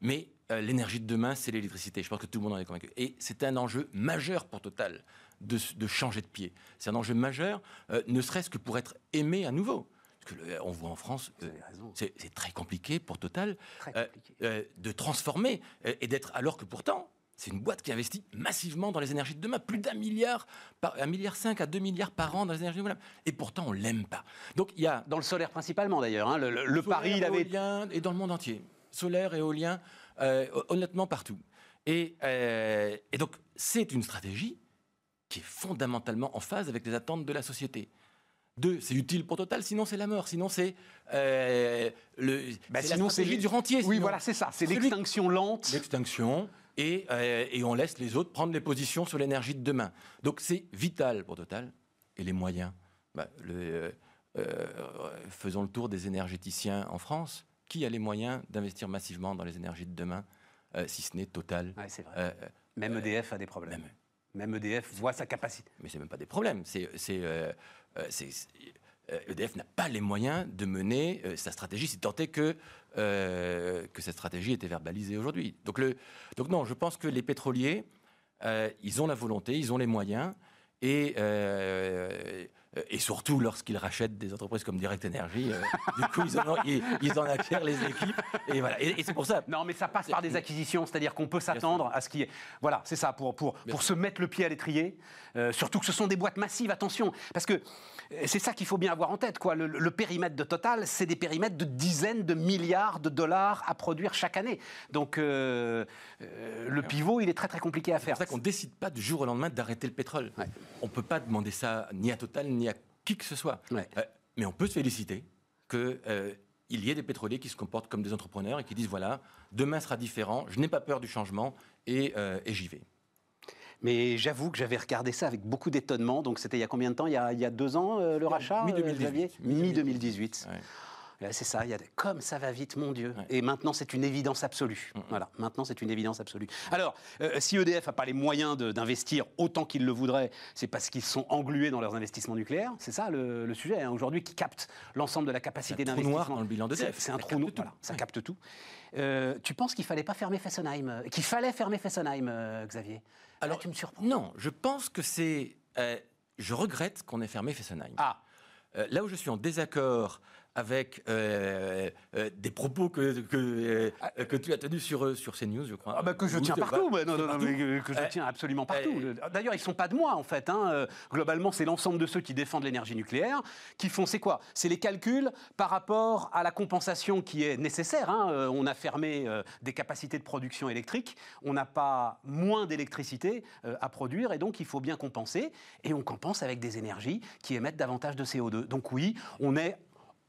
mais l'énergie de demain, c'est l'électricité. Je pense que tout le monde en est convaincu. Et c'est un enjeu majeur pour Total de, de changer de pied. C'est un enjeu majeur, ne serait-ce que pour être aimé à nouveau. Parce que le- on voit en France, euh, c'est très compliqué pour Total euh, compliqué. euh, de transformer et d'être alors que pourtant c'est une boîte qui investit massivement dans les énergies de demain, plus d'un milliard, par, un milliard cinq à 2 milliards par an dans les énergies renouvelables. Et pourtant on l'aime pas. Donc il y a Dans le solaire principalement d'ailleurs. hein. Le, le- le pari, il avait. et dans le monde entier, solaire, éolien, euh, honnêtement partout. Et, euh, et donc c'est une stratégie qui est fondamentalement en phase avec les attentes de la société. Deux, c'est utile pour Total, sinon c'est la mort, sinon c'est euh, le, Bah, la sinon, c'est stratégie du rentier. Oui, sinon. voilà, c'est ça. C'est l'extinction lente. l'extinction et, euh, et on laisse les autres prendre les positions sur l'énergie de demain. Donc c'est vital pour Total. Et les moyens Bah, le, euh, Faisons le tour des énergéticiens en France. Qui a les moyens d'investir massivement dans les énergies de demain, si ce n'est Total Ouais, c'est vrai. Même EDF a des problèmes. même. Même EDF voit sa capacité. Mais c'est même pas des problèmes. C'est, c'est, euh, euh, EDF n'a pas les moyens de mener euh, sa stratégie, si tant est que, euh, que cette stratégie était verbalisée aujourd'hui. Donc, le, donc non, je pense que les pétroliers, euh, ils ont la volonté, ils ont les moyens, et, euh, et surtout lorsqu'ils rachètent des entreprises comme Direct Energy, du coup, ils en, ont- ils, ils en acquièrent les équipes. Et, voilà. et, et c'est pour ça. Non, mais ça passe par des acquisitions, c'est-à-dire qu'on peut s'attendre à ce qui est. Voilà, c'est ça, pour, pour, pour se mettre le pied à l'étrier. Euh, surtout que ce sont des boîtes massives, attention. Parce que euh, c'est ça qu'il faut bien avoir en tête, quoi. Le, le périmètre de Total, c'est des périmètres de dizaines de milliards de dollars à produire chaque année. Donc, euh, euh, le pivot, il est très, très compliqué à C'est faire. pour ça qu'on ne décide pas du jour au lendemain d'arrêter le pétrole. Ouais. On ne peut pas demander ça ni à Total ni à qui que ce soit. Ouais. Mais on peut se féliciter qu'il y ait des pétroliers qui se comportent comme des entrepreneurs et qui disent voilà, demain sera différent, je n'ai pas peur du changement et, euh, et j'y vais. Mais j'avoue que j'avais regardé ça avec beaucoup d'étonnement. Donc, c'était il y a combien de temps? Il y a, il y a deux ans, euh, le rachat mi- euh, 2018. Xavier? Mi-2018. Ouais. Ouais, C'est ça, il y a des- comme ça va vite, mon Dieu. Ouais. Et maintenant, c'est une évidence absolue. Voilà, maintenant, c'est une évidence absolue. Alors, euh, si EDF n'a pas les moyens de- d'investir autant qu'ils le voudraient, c'est parce qu'ils sont englués dans leurs investissements nucléaires. C'est ça le, le sujet, hein, aujourd'hui, qui capte l'ensemble de la capacité C'est un trou d'investissement. noir dans le bilan d'EDF. C'est c'est un trou noir, voilà, ça Ouais. capte tout. Euh, tu penses qu'il fallait pas fermer Fessenheim Qu'il fallait fermer Fessenheim, euh, Xavier? Alors, Alors, tu me surprends. Non, je pense que c'est. euh, je regrette qu'on ait fermé Fessenheim. Ah, Euh, là où je suis en désaccord avec euh, euh, des propos que, que, euh, que tu as tenus sur, sur CNews, je crois. Ah bah que je tiens partout, bah, non, non, partout. mais que, je tiens absolument partout. D'ailleurs, ils sont pas de moi en fait. hein. Globalement, c'est l'ensemble de ceux qui défendent l'énergie nucléaire qui font. C'est quoi? C'est les calculs par rapport à la compensation qui est nécessaire. hein. On a fermé des capacités de production électrique, on n'a pas moins d'électricité à produire et donc il faut bien compenser. Et on compense avec des énergies qui émettent davantage de CO2. Donc oui, on est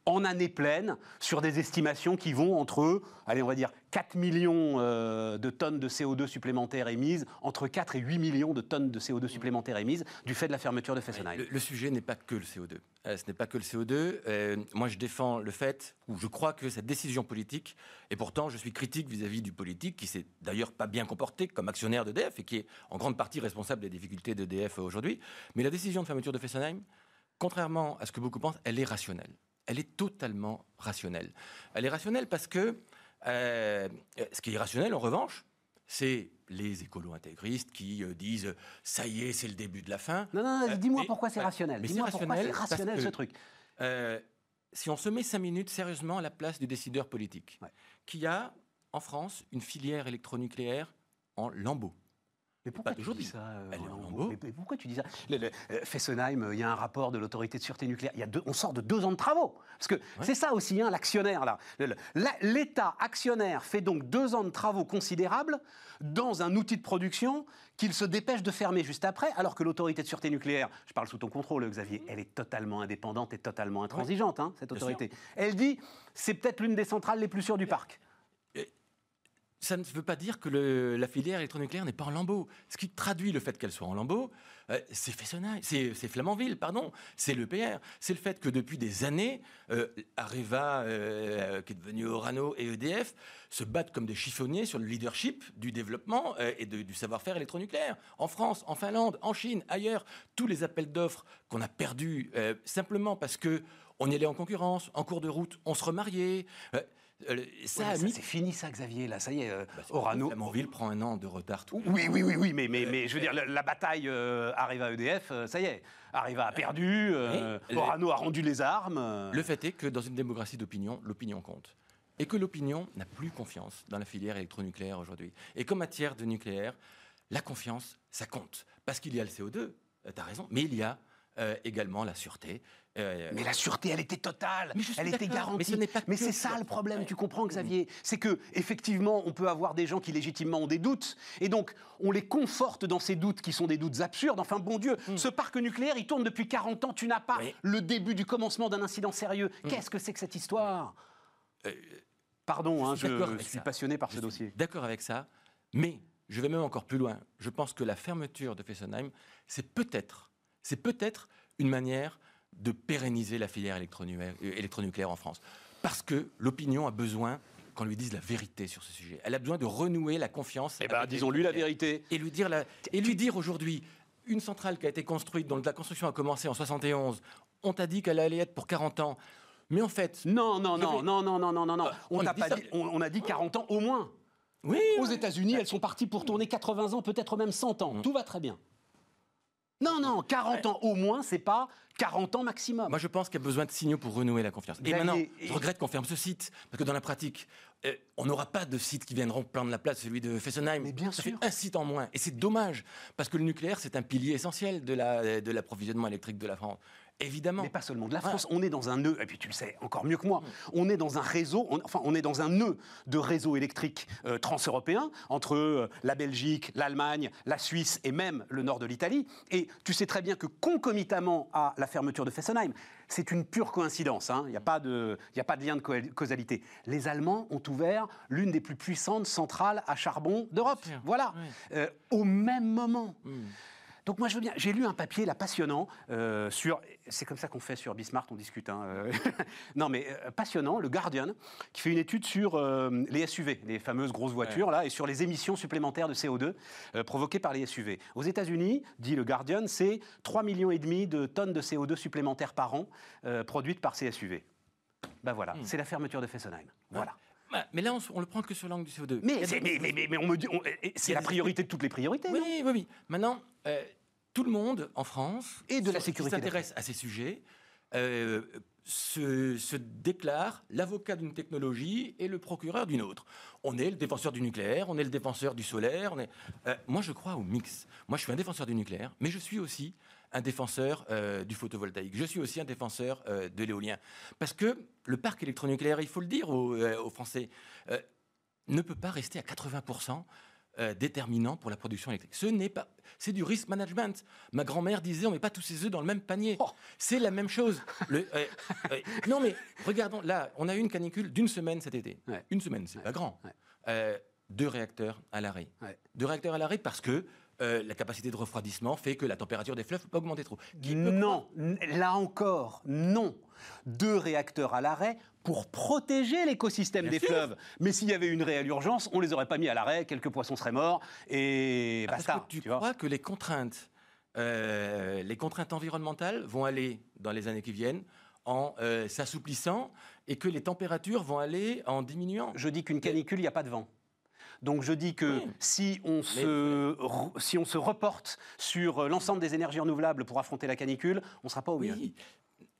en année pleine sur des estimations qui vont entre, allez, on va dire 4 millions euh, de tonnes de CO2 supplémentaires émises, entre 4 et 8 millions de tonnes de CO2 supplémentaires émises du fait de la fermeture de Fessenheim. Le, sujet n'est pas que le CO2. Euh, ce n'est pas que le CO2. Euh, moi, je défends le fait, ou je crois que cette décision politique, et pourtant je suis critique vis-à-vis du politique, qui s'est d'ailleurs pas bien comporté comme actionnaire d'EDF et qui est en grande partie responsable des difficultés d'EDF aujourd'hui. Mais la décision de fermeture de Fessenheim, contrairement à ce que beaucoup pensent, elle est rationnelle elle est totalement rationnelle. Elle est rationnelle parce que euh, ce qui est irrationnel, en revanche, c'est les écolos intégristes qui euh, disent ça y est, c'est le début de la fin. Non, non, non dis-moi pourquoi c'est rationnel. Dis-moi pourquoi c'est rationnel ce truc. Euh, si on se met cinq minutes sérieusement à la place du décideur politique, qui a en France une filière électronucléaire en lambeaux, mais pourquoi tu dis ça euh, mais, pourquoi tu dis ça? Euh, Fessenheim, euh, il y a un rapport de l'autorité de sûreté nucléaire. Il y a deux, on sort de deux ans de travaux. Parce que c'est ça aussi, hein, l'actionnaire. là. L'État actionnaire fait donc deux ans de travaux considérables dans un outil de production qu'il se dépêche de fermer juste après, alors que l'autorité de sûreté nucléaire, je parle sous ton contrôle, Xavier, elle est totalement indépendante et totalement intransigeante, hein, cette autorité. Elle dit, c'est peut-être l'une des centrales les plus sûres du parc ça ne veut pas dire que la filière électronucléaire n'est pas en lambeaux. Ce qui traduit le fait qu'elle soit en lambeaux, euh, c'est c'est Flamanville, pardon, c'est l'EPR. C'est le fait que depuis des années, euh, Areva, euh, qui est devenu Orano, et EDF se battent comme des chiffonniers sur le leadership du développement et du savoir-faire électronucléaire. En France, en Finlande, en Chine, ailleurs, tous les appels d'offres qu'on a perdus simplement parce que on y allait en concurrence, en cours de route, on se remariait. Euh, ça, c'est fini ça, Xavier. Là, ça y est. Euh, bah, Orano. Flamanville prend un an de retard. Tout. Oui, oui, oui, oui, mais, mais, mais je veux dire, la, bataille euh, arrive à EDF. ça y est. Arriva a perdu. Orano a rendu les armes. Le fait est que dans une démocratie d'opinion, l'opinion compte. Et que l'opinion n'a plus confiance dans la filière électronucléaire aujourd'hui. Et qu'en matière de nucléaire, la confiance, ça compte. Parce qu'il y a le CO2, tu as raison, mais il y a également la sûreté, euh, mais la sûreté, elle était totale, elle était garantie. Mais, c'est ça le problème, tu comprends, Xavier C'est que effectivement, on peut avoir des gens qui légitimement ont des doutes, et donc on les conforte dans ces doutes qui sont des doutes absurdes. Enfin, bon Dieu, hmm. ce parc nucléaire, il tourne depuis 40 ans. Tu n'as pas le début du commencement d'un incident sérieux. Hmm. Qu'est-ce que c'est que cette histoire euh, Pardon, je, hein, suis, passionné par ce dossier. D'accord avec ça, mais je vais même encore plus loin. Je pense que la fermeture de Fessenheim, c'est peut-être, c'est peut-être une manière de pérenniser la filière euh, électronucléaire en France. Parce que l'opinion a besoin qu'on lui dise la vérité sur ce sujet. Elle a besoin de renouer la confiance. Eh bien, disons-lui la vérité. Et lui dire, et lui dire aujourd'hui, une centrale qui a été construite, dont la construction a commencé en 71, on t'a dit qu'elle allait être pour 40 ans. Mais en fait... Non, non, non, non, non, non, non, non, non. Euh, on, a pas dit, on, a dit 40 ans au moins. Oui, Aux États-Unis, elles sont parties pour tourner 80 ans, peut-être même 100 ans. Mmh. Tout va très bien. Non, non, 40 ans au moins, c'est pas 40 ans maximum. Moi, je pense qu'il y a besoin de signaux pour renouer la confiance. Et maintenant, je regrette qu'on ferme ce site, parce que dans la pratique, euh, on n'aura pas de sites qui viendront prendre la place, celui de Fessenheim. Mais bien Ça sûr. Fait un site en moins. Et c'est dommage, parce que le nucléaire, c'est un pilier essentiel de l'approvisionnement électrique de la France. Évidemment. Mais pas seulement de la France. On est dans un nœud, et puis tu le sais encore mieux que moi, on est dans un réseau, enfin, on est dans un nœud de réseau électrique euh, transeuropéen entre euh, la Belgique, l'Allemagne, la Suisse et même le nord de l'Italie. Et tu sais très bien que concomitamment à la fermeture de Fessenheim, c'est une pure coïncidence, hein. il n'y a, pas de, a pas de lien de causalité. Les Allemands ont ouvert l'une des plus puissantes centrales à charbon d'Europe. Voilà, euh, au même moment. Hmm. Donc moi je veux bien, j'ai lu un papier là passionnant euh, sur, c'est comme ça qu'on fait sur Bismarck, on discute. Hein, euh. non mais euh, passionnant, le Guardian, qui fait une étude sur les SUV, les fameuses grosses voitures là, et sur les émissions supplémentaires de CO2 provoquées par les SUV. Aux États-Unis, dit le Guardian, c'est 3 millions et demi de tonnes de CO2 supplémentaires par an produites par ces SUV. Ben voilà, hmm. c'est la fermeture de Fessenheim. Voilà. Mais là, on, le prend que sur l'angle du CO2. Mais, mais, mais, on me dit, c'est la priorité de toutes les priorités. Oui, oui, oui. Maintenant, tout le monde en France et de la sécurité s'intéresse à ces sujets. Euh, se, déclare l'avocat d'une technologie et le procureur d'une autre. On est le défenseur du nucléaire, on est le défenseur du solaire. On est... Euh, moi, je crois au mix. Moi, je suis un défenseur du nucléaire, mais je suis aussi un défenseur euh, du photovoltaïque. Je suis aussi un défenseur de l'éolien. Parce que le parc électronucléaire, il faut le dire aux, aux Français, ne peut pas rester à 80 euh, déterminant pour la production électrique. Ce n'est pas, c'est du risk management. Ma grand-mère disait, on met pas tous ses œufs dans le même panier. Oh. C'est la même chose. Le- euh, euh, non mais regardons, là, on a eu une canicule d'une semaine cet été. Ouais. Une semaine, c'est pas grand. Ouais. Deux réacteurs à l'arrêt. Deux réacteurs à l'arrêt parce que euh, la capacité de refroidissement fait que la température des fleuves peut pas augmenter trop. Qui peut Non, là encore, non. Deux réacteurs à l'arrêt pour protéger l'écosystème Bien des sûr. fleuves. Mais s'il y avait une réelle urgence, on les aurait pas mis à l'arrêt, quelques poissons seraient morts et Ah, parce basta. que tu, tu vois. crois que les contraintes, euh, les contraintes environnementales vont aller dans les années qui viennent en euh, s'assouplissant et que les températures vont aller en diminuant. Je dis qu'une canicule, il n'y a pas de vent. Donc je dis que Oui. si, on se, si on se reporte sur euh, l'ensemble des énergies renouvelables pour affronter la canicule, on ne sera pas au mieux. Oui.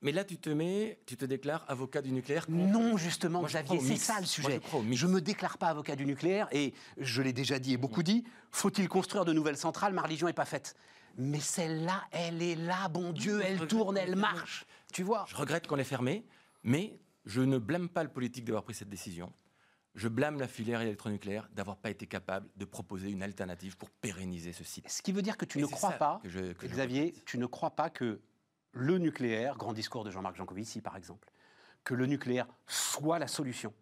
Mais là, tu te mets, tu te déclares avocat du nucléaire. contre- Non, justement, Moi, Xavier, c'est ça le Moi, sujet. je mix. Je me déclare pas avocat du nucléaire et je l'ai déjà dit et beaucoup dit. Faut-il construire de nouvelles centrales? Ma religion n'est pas faite. Mais celle-là, elle est là, bon Dieu, elle tourne, elle marche. Tu vois? Je regrette qu'on l'ait fermé, mais je ne blâme pas le politique d'avoir pris cette décision. Je blâme la filière électronucléaire d'avoir pas été capable de proposer une alternative pour pérenniser ce site. Ce qui veut dire que tu Et ne crois pas, que je- que je Xavier, tu ne crois pas que le nucléaire, grand discours de Jean-Marc Jancovici par exemple, que le nucléaire soit la solution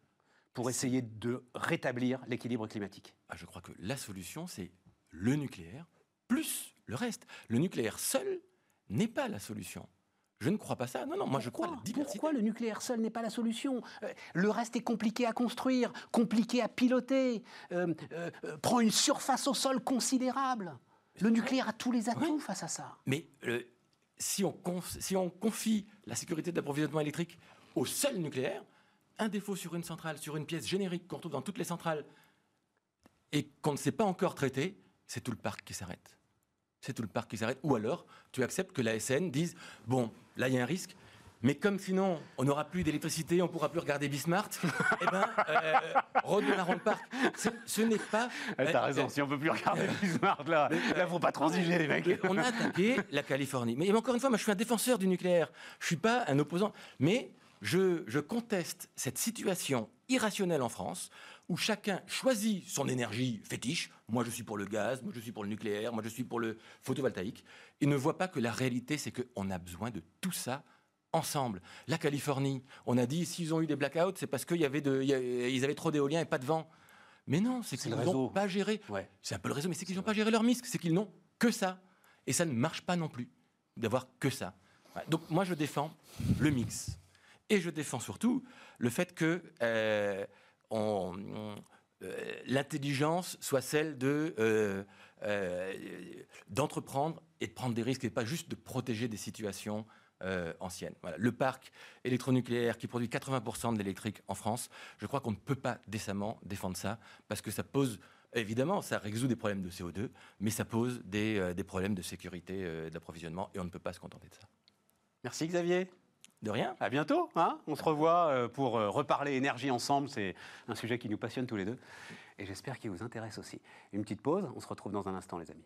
pour essayer de rétablir l'équilibre climatique. Ah, je crois que la solution, c'est le nucléaire plus le reste. Le nucléaire seul n'est pas la solution. Je ne crois pas ça. Non, non, moi je crois à la diversité. Pourquoi le nucléaire seul n'est pas la solution? Euh, Le reste est compliqué à construire, compliqué à piloter, euh, euh, prend une surface au sol considérable. Le nucléaire a tous les atouts face à ça. Mais si, on confie la sécurité d'approvisionnement électrique au seul nucléaire, un défaut sur une centrale, sur une pièce générique qu'on retrouve dans toutes les centrales, et qu'on ne sait pas encore traiter, c'est tout le parc qui s'arrête. C'est tout le parc qui s'arrête. Ou alors, tu acceptes que la SN dise bon, là il y a un risque. Mais comme sinon, on n'aura plus d'électricité, on ne pourra plus regarder Bismart, eh ben, euh, redémarrons le parc. Ce- Ce n'est pas. T'as euh, raison, si on peut plus regarder Bismarck là, là faut pas transiger les mecs. on a attaqué la Californie. Mais encore une fois, moi, je suis un défenseur du nucléaire. Je suis pas un opposant. Mais je, je conteste cette situation irrationnelle en France où chacun choisit son énergie fétiche. Moi, je suis pour le gaz, moi, je suis pour le nucléaire, moi, je suis pour le photovoltaïque. Et ne voit pas que la réalité, c'est qu'on a besoin de tout ça ensemble. La Californie, on a dit, s'ils ont eu des blackouts, c'est parce qu'ils avait de- il y a- ils avaient trop d'éolien et pas de vent. Mais non, c'est qu'ils n'ont pas géré. Ouais. C'est un peu le réseau, mais c'est qu'ils n'ont pas géré leur misque, c'est qu'ils n'ont que ça. Et ça ne marche pas non plus d'avoir que ça. Ouais. Donc moi, je défends le mix. Et je défends surtout le fait que euh, on- on- euh, l'intelligence soit celle de euh, d'entreprendre et de prendre des risques et pas juste de protéger des situations euh, anciennes. Voilà. Le parc électronucléaire qui produit 80% de l'électrique en France, je crois qu'on ne peut pas décemment défendre ça parce que ça pose Évidemment, ça résout des problèmes de CO2, mais ça pose des, euh, des problèmes de sécurité euh, d'approvisionnement et on ne peut pas se contenter de ça. Merci Xavier. De rien À bientôt. Hein on se revoit pour reparler énergie ensemble. C'est un sujet qui nous passionne tous les deux. Et j'espère qu'il vous intéresse aussi. Une petite pause. On se retrouve dans un instant, les amis.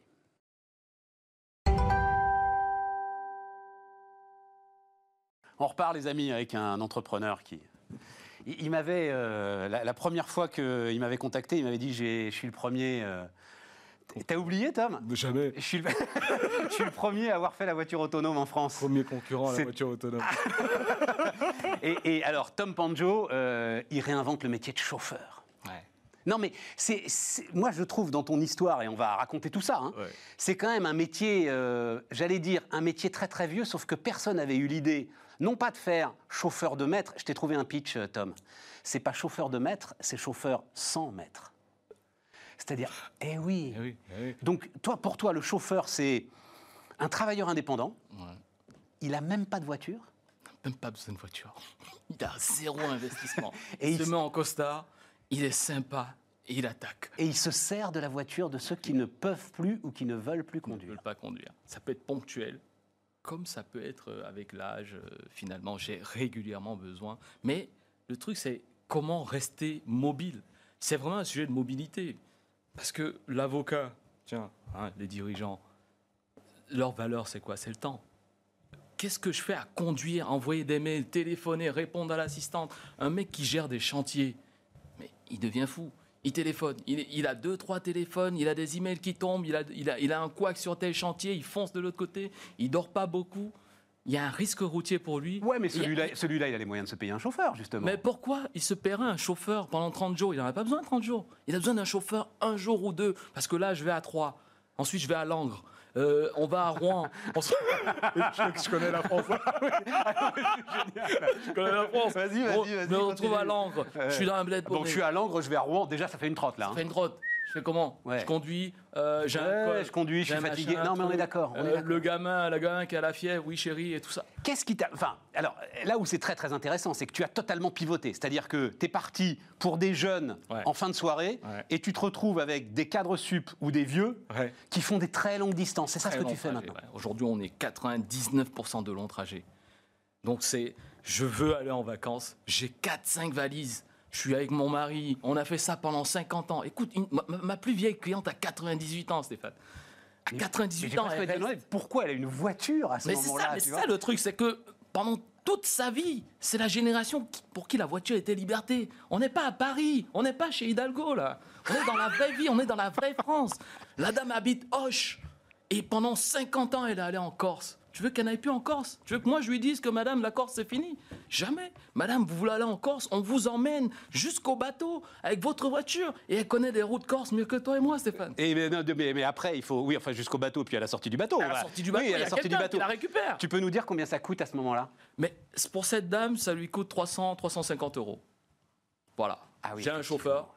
On repart, les amis, avec un entrepreneur qui. Il, il m'avait. euh, la, la première fois qu'il m'avait contacté, il m'avait dit j'ai- Je suis le premier. euh, T'as oublié, Tom? Jamais. je suis, le... je suis le premier à avoir fait la voiture autonome en France. Premier concurrent à la voiture autonome. Et, et alors, Tom Panjo, euh, il réinvente le métier de chauffeur. Non, mais c'est, c'est- moi, je trouve dans ton histoire, et on va raconter tout ça, hein, Ouais. c'est quand même un métier, euh, j'allais dire, un métier très très vieux, sauf que personne n'avait eu l'idée, non pas de faire chauffeur de maître, je t'ai trouvé un pitch, euh, Tom. C'est pas chauffeur de maître, c'est chauffeur sans maître. C'est-à-dire, eh oui. Eh oui, eh oui. Donc, toi, pour toi, le chauffeur, c'est un travailleur indépendant, Ouais. il a même pas de voiture. Même pas besoin de voiture. Il a zéro investissement. Et il il se met en costard, il est sympa et il attaque. Et il se sert de la voiture de ceux qui ne peuvent plus ou qui ne veulent plus Ils ne conduire. veulent pas conduire. Ça peut être ponctuel, comme ça peut être euh, avec l'âge. euh, Finalement, j'ai régulièrement besoin. Mais le truc, c'est comment rester mobile. C'est vraiment un sujet de mobilité. Parce que l'avocat, tiens, hein, les dirigeants, leur valeur, c'est quoi? C'est le temps. Qu'est-ce que je fais à conduire, envoyer des mails, téléphoner, répondre à l'assistante? Un mec qui gère des chantiers, mais il devient fou. Il téléphone. Il, il a deux, trois téléphones. Il a des emails qui tombent. Il a, il a, il a un couac sur tel chantier. Il fonce de l'autre côté. Il dort pas beaucoup. Il y a un risque routier pour lui. Ouais, mais Il celui-là, celui-là, il a les moyens de se payer un chauffeur, justement. Mais pourquoi il se paierait un chauffeur pendant 30 jours? Il n'en a pas besoin de 30 jours. Il a besoin d'un chauffeur un jour ou deux. Parce que là, je vais à Troyes. Ensuite, je vais à Langres. Euh, on va à Rouen. On se- je, je connais la France. je connais la France. Vas-y, vas-y, On- vas-y, Mais on retrouve continue. à Langres. Je suis dans un bled Donc je suis à Langres, je vais à Rouen. Déjà, ça fait une trotte là. Je hein. fais une trotte. Je fais comment? Ouais. Je conduis. euh, j'ai Ouais, je conduis, je suis fatigué. machin, Non, mais on est d'accord, Euh, d'accord. le gamin, la gamin qui a la fièvre, oui chérie, et tout ça. Qu'est-ce qui t'a. Enfin, alors là où c'est très très intéressant, c'est que tu as totalement pivoté. C'est-à-dire que tu es parti pour des jeunes Ouais. en fin de soirée et tu te retrouves avec des cadres sup ou des vieux qui font des très longues distances. C'est ça ce que tu fais trajet, maintenant. Aujourd'hui, on est 99% de long trajet. Donc c'est, je veux aller en vacances, j'ai 4-5 valises, je suis avec mon mari, on a fait ça pendant 50 ans. Écoute, une- ma, ma plus vieille cliente a 98 ans, Stéphane. À Mais 98 j'ai ans, elle reste- pourquoi elle a une voiture à ce c'est moment-là. ça, mais tu c'est ça le truc, c'est que pendant toute sa vie, c'est la génération pour qui la voiture était liberté. On n'est pas à Paris, on n'est pas chez Hidalgo là. On est dans la vraie vie, on est dans la vraie France. La dame habite Hoche et pendant 50 ans, elle est allée en Corse. Tu veux qu'elle n'aille plus en Corse? Tu veux que moi je lui dise que madame, la Corse c'est fini? Jamais. Madame, vous voulez aller en Corse On vous emmène jusqu'au bateau avec votre voiture. Et elle connaît des routes corse mieux que toi et moi, Stéphane. Et mais, non, mais- mais après, il faut. Oui, enfin, jusqu'au bateau, puis à la sortie du bateau. À la sortie du bateau, Oui, à la sortie du bateau. la récupère. Tu peux nous dire combien ça coûte à ce moment-là? Mais pour cette dame, ça lui coûte 300, 350 euros. Voilà. Ah oui, J'ai un chauffeur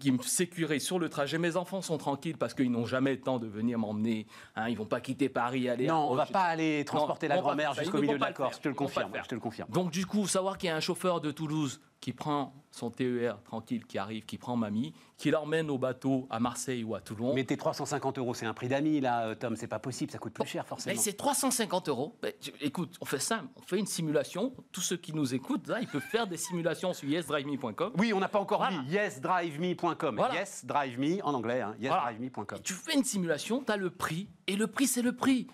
qui me sécurise sur le trajet. Mes enfants sont tranquilles parce qu'ils n'ont jamais le temps de venir m'emmener. Hein, ils vont pas quitter Paris, aller. Non, on va pas aller transporter la grand-mère jusqu'au milieu de la Corse. Je te le confirme. Je te le confirme. Donc du coup, savoir qu'il y a un chauffeur de Toulouse qui prend son TER tranquille, qui arrive, qui prend mamie, qui l'emmène au bateau à Marseille ou à Toulon. Mais tes 350 euros, c'est un prix d'amis, là, euh, Tom, c'est pas possible, ça coûte plus cher, Mais forcément. c'est 350 euros. Mais, tu- écoute, on fait simple, on fait une simulation. Tous ceux qui nous écoutent, là, ils peuvent faire des simulations sur yesdriveme.com. Oui, on n'a pas encore Voilà. dit yesdriveme.com. Voilà. Yesdriveme en anglais, hein, yesdriveme.com. Tu fais une simulation, tu as le prix, et le prix, c'est le prix.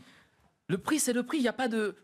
Le prix, c'est le prix. Il n'y a, pas de-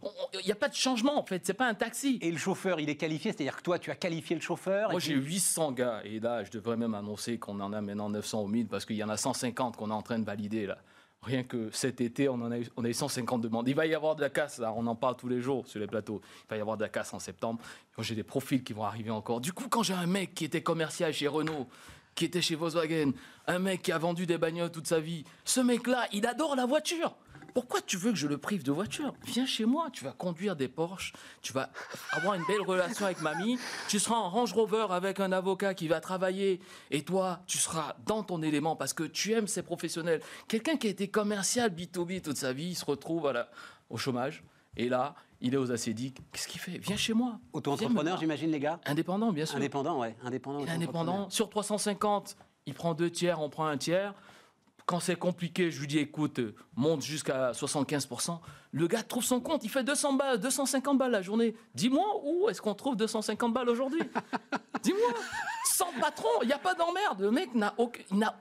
il y a pas de changement, en fait. C'est pas un taxi. Et le chauffeur, il est qualifié, c'est-à-dire que toi, tu as qualifié le chauffeur. Moi, j'ai puis- 800 gars, et là, je devrais même annoncer qu'on en a maintenant 900 au 1000, parce qu'il y en a 150 qu'on est en train de valider, là. Rien que cet été, on, en a eu, on a eu 150 demandes. Il va y avoir de la casse, là, on en parle tous les jours sur les plateaux. Il va y avoir de la casse en septembre. J'ai des profils qui vont arriver encore. Du coup, quand j'ai un mec qui était commercial chez Renault, qui était chez Volkswagen, un mec qui a vendu des bagnoles toute sa vie, ce mec-là, il adore la voiture. Pourquoi tu veux que je le prive de voiture Viens chez moi, tu vas conduire des Porsche, tu vas avoir une belle relation avec mamie, tu seras en Range Rover avec un avocat qui va travailler et toi, tu seras dans ton élément parce que tu aimes ces professionnels. Quelqu'un qui a été commercial B2B toute sa vie, il se retrouve à la- au chômage et là, il est aux acédiques. Qu'est-ce qu'il fait? Viens chez moi. Auto-entrepreneur, j'imagine, les gars? Indépendant, bien sûr. Indépendant, ouais. Indépendant. Indépendant. Sur 350, il prend deux tiers, on prend un tiers. Quand c'est compliqué, je lui dis écoute, monte jusqu'à 75%. Le gars trouve son compte, il fait 200 balles, 250 balles la journée. Dis-moi où est-ce qu'on trouve 250 balles aujourd'hui? Dis-moi Sans patron, il n'y a pas d'emmerde. Le mec n'a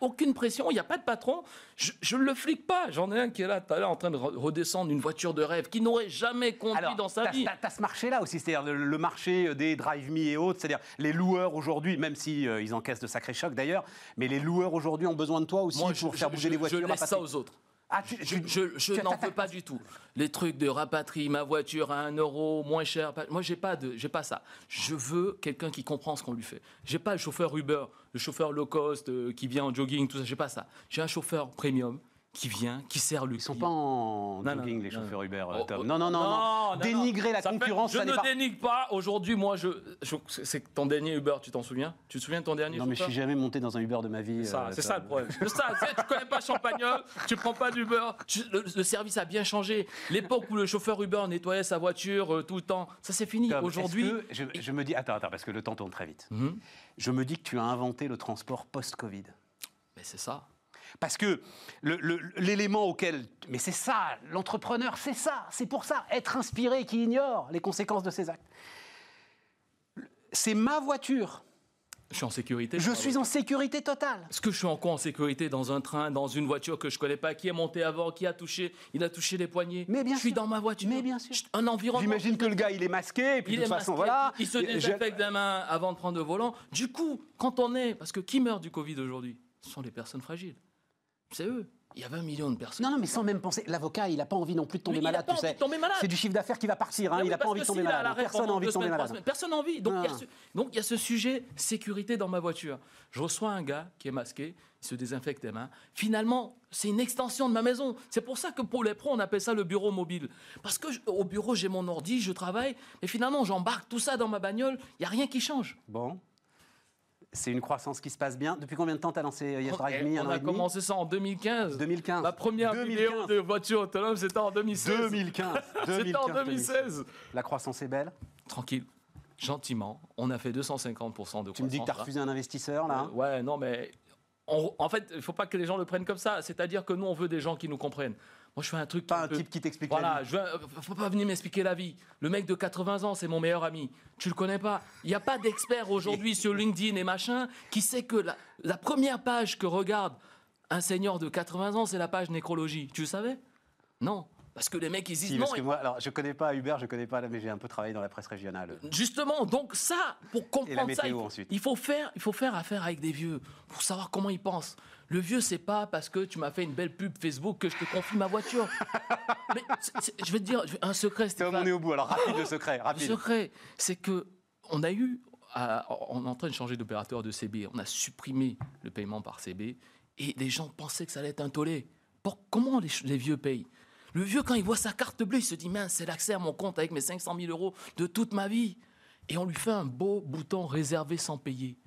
aucune pression, il n'y a pas de patron. Je ne le flique pas. J'en ai un qui est là tout à l'heure en train de re- redescendre une voiture de rêve, qui n'aurait jamais conduit Alors, dans sa vie. t'as- ce marché-là aussi, c'est-à-dire le, le marché des drive-me et autres, c'est-à-dire les loueurs aujourd'hui, même si euh, ils encaissent de sacrés chocs d'ailleurs, mais les loueurs aujourd'hui ont besoin de toi aussi Moi, pour je, faire je- bouger les voitures. je laisse ça aux autres. Ah, tu- Je, n'en veux pas du tout. Les trucs de rapatrie, ma voiture à 1 euro, moins cher. Moi, j'ai pas de, j'ai pas ça. Je veux quelqu'un qui comprend ce qu'on lui fait. J'ai pas le chauffeur Uber, le chauffeur low cost euh, qui vient en jogging, tout ça. J'ai pas ça. J'ai un chauffeur premium qui vient, qui sert le Ils sont client. pas en Non, non, jogging, les non, chauffeurs. Uber, Oh, Tom. oh, Non, non, non, Dénigrer la Ça fait- concurrence, je ça ne dénigre pas. Aujourd'hui, moi, je, je- c'est ton dernier Uber. Tu t'en souviens? Tu te souviens de ton dernier Non, mais je suis jamais monté dans un Uber de ma vie. c'est ça, euh, ça le problème. Ça, tu connais pas Champagnol, tu prends pas d'Uber. Le, le service a bien changé. L'époque où le chauffeur Uber nettoyait sa voiture euh, tout le temps, ça c'est fini. Aujourd'hui, je, je me dis, attends, attends, parce que le temps tourne très vite. Mhm. Je me dis que tu as inventé le transport post-Covid. mais c'est ça. Parce que l'élément auquel... Mais c'est ça, l'entrepreneur, c'est ça, c'est pour ça, être inspiré qui ignore les conséquences de ses actes. C'est ma voiture. Je suis en sécurité. Je suis en sécurité totale. Est-ce que je suis encore en sécurité dans un train, dans une voiture que je connais pas, qui est monté avant, qui a touché, il a touché les poignets? Mais bien Je suis sûr. dans ma voiture. Mais bien sûr. Un environnement. J'imagine que le gars, il est masqué, et puis il de toute façon, masqué, voilà. Il se Je- désinfecte les mains avant de prendre le volant. Du coup, quand on est, parce que qui meurt du Covid aujourd'hui? Ce sont les personnes fragiles. C'est eux. Il y a 20 millions de personnes. Non, non, mais sans même penser. L'avocat, il n'a pas envie non plus de tomber Mais malade, tu sais. C'est du chiffre d'affaires qui va partir, hein. Mais il n'a pas envie de tomber malade. Personne n'a envie de tomber malade. Personne n'a envie. Donc, il y a Ah. ce, donc il y a ce sujet sécurité dans ma voiture. Je reçois un gars qui est masqué, il se désinfecte les mains. Finalement, c'est une extension de ma maison. C'est pour ça que pour les pros, on appelle ça le bureau mobile. Parce que je- au bureau, j'ai mon ordi, je travaille, et finalement, j'embarque tout ça dans ma bagnole. Il n'y a rien qui change. Bon. C'est une croissance qui se passe bien. Depuis combien de temps tu as lancé euh, Yes On, Drive Me on a commencé ça en 2015. 2015. Ma première 2015. vidéo de voiture autonome, c'était en 2016. 2015. C'était en 2015, 2016. La croissance est belle. Tranquille, gentiment, on a fait 250% de Tu me dis que tu as croissance, refusé un investisseur, là. Euh, Ouais, non, mais on- en fait, il ne faut pas que les gens le prennent comme ça. C'est-à-dire que nous, on veut des gens qui nous comprennent. Moi, je fais un truc. Pas un peu- type qui t'explique la Voilà, vie. veux, euh, faut pas venir m'expliquer la vie. Le mec de 80 ans, c'est mon meilleur ami. Tu le connais pas? Il n'y a pas d'expert aujourd'hui sur LinkedIn et machin qui sait que la, la première page que regarde un senior de 80 ans, c'est la page nécrologie. Tu le savais? Non. Parce que les mecs, ils disent Si, non. parce que moi, alors, je connais pas Uber, je connais pas, mais j'ai un peu travaillé dans la presse régionale. Justement, donc ça, pour comprendre ça, météo il faut, ensuite. il faut faire, il faut faire affaire avec des vieux pour savoir comment ils pensent. Le vieux, c'est pas parce que tu m'as fait une belle pub Facebook que je te confie ma voiture. Mais je vais te dire un secret, C'est Stéphane. on est au bout. Alors, rapide le secret, Le secret, c'est que on a eu, à- on est en train de changer d'opérateur de CB. On a supprimé le paiement par CB et les gens pensaient que ça allait être un tollé. Pour, comment les vieux payent? Le vieux, quand il voit sa carte bleue, il se dit mince, c'est l'accès à mon compte avec mes 500 000 euros de toute ma vie. Et on lui fait un beau bouton réservé sans payer.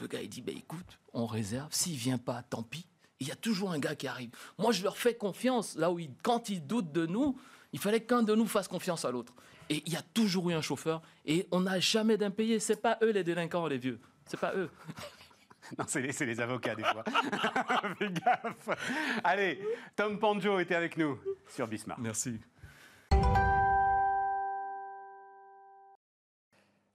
Le gars, il dit bah, écoute, on réserve. S'il vient pas, tant pis. Il y a toujours un gars qui arrive. Moi, je leur fais confiance. Là où quand ils doutent de nous, il fallait qu'un de nous fasse confiance à l'autre. Et il y a toujours eu un chauffeur. Et on n'a jamais d'impayé. C'est pas eux les délinquants, les vieux. C'est pas eux. Non, c'est les, avocats, des fois. Fais gaffe. Allez, Tom Panjo était avec nous sur Bismarck. Merci.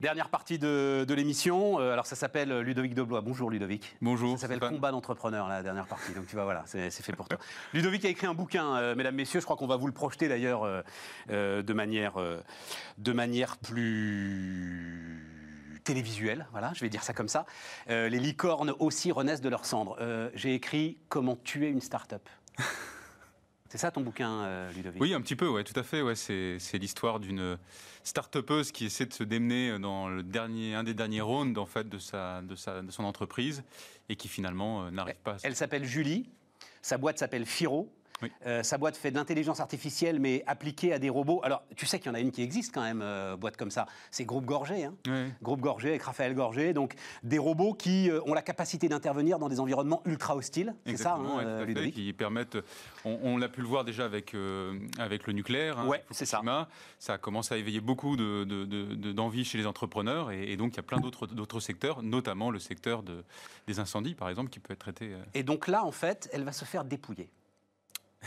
Dernière partie de, de l'émission. Euh, alors, ça s'appelle Ludovic Doblois. Bonjour, Ludovic. Bonjour. Ça s'appelle. Combat d'entrepreneur, la dernière partie. Donc, tu vois, voilà, c'est fait pour toi. Ludovic a écrit un bouquin, euh, mesdames, messieurs. Je crois qu'on va vous le projeter d'ailleurs euh, euh, de, manière, euh, de manière plus télévisuelle, voilà, je vais dire ça comme ça. Euh, les licornes aussi renaissent de leurs cendres. Euh, J'ai écrit Comment tuer une start-up. C'est ça ton bouquin, euh, Ludovic? Oui, un petit peu, ouais, tout à fait. Ouais, c'est l'histoire d'une start-upeuse qui essaie de se démener dans le dernier, un des derniers rounds en fait de sa, de sa, de son entreprise et qui finalement euh, n'arrive pas. à Elle s'appelle Julie. Sa boîte s'appelle Firo. Oui. Euh, sa boîte fait de l'intelligence artificielle, mais appliquée à des robots. Alors, tu sais qu'il y en a une qui existe quand même, euh, boîte comme ça. C'est Groupe Gorgé. Hein. Ouais. Groupe Gorgé avec Raphaël Gorgé. Donc, des robots qui euh, ont la capacité d'intervenir dans des environnements ultra hostiles. C'est ça, hein, ouais, tout fait, qui permettent. On, on l'a pu le voir déjà avec avec le nucléaire. hein, Ouais, c'est ça. Ça commence à éveiller beaucoup de- de- de- de- d'envie chez les entrepreneurs et, et donc il y a plein d'autres d'autres secteurs, notamment le secteur de, des incendies, par exemple, qui peut être traité. Et donc là, en fait, elle va se faire dépouiller.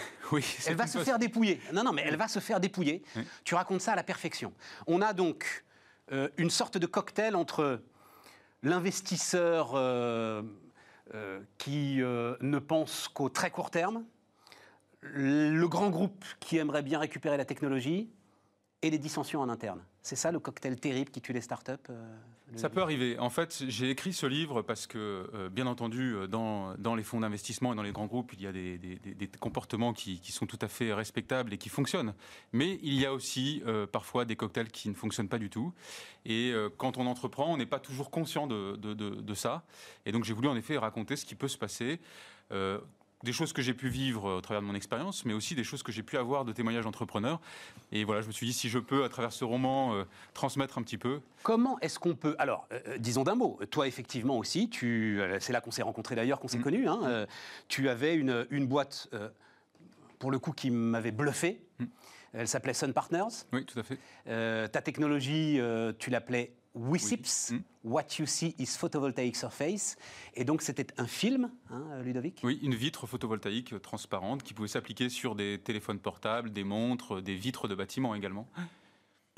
Oui, c'est Elle va se faire dépouiller. Non, non, mais elle va se faire dépouiller. Oui. Tu racontes ça à la perfection. On a donc euh, une sorte de cocktail entre l'investisseur euh, euh, qui ne pense qu'au très court terme, le grand groupe qui aimerait bien récupérer la technologie et les dissensions en interne. C'est ça le cocktail terrible qui tue les startups Ça peut arriver. En fait, j'ai écrit ce livre parce que, euh, bien entendu, euh, dans, dans les fonds d'investissement et dans les grands groupes, il y a des, des- des- des comportements qui, qui sont tout à fait respectables et qui fonctionnent. Mais il y a aussi euh, parfois des cocktails qui ne fonctionnent pas du tout. Et euh, quand on entreprend, on n'est pas toujours conscient de, de- de- de ça. Et donc, j'ai voulu en effet raconter ce qui peut se passer. euh, des choses que j'ai pu vivre au travers de mon expérience, mais aussi des choses que j'ai pu avoir de témoignages d'entrepreneurs. Et voilà, je me suis dit, si je peux, à travers ce roman, euh, transmettre un petit peu, Comment est-ce qu'on peut Alors, euh, euh, disons d'un mot. Toi, effectivement aussi, tu. euh, c'est là qu'on s'est rencontrés d'ailleurs, qu'on s'est Mm. connus. hein, euh, tu avais une, une boîte, euh, pour le coup, qui m'avait bluffé. Mm. Elle s'appelait Sun Partners. oui, tout à fait. Euh, ta technologie, euh, tu l'appelais WISIPS. Mm. What you see is photovoltaic surface. Et donc, c'était un film, hein, Ludovic? Oui, une vitre photovoltaïque transparente qui pouvait s'appliquer sur des téléphones portables, des montres, des vitres de bâtiments également.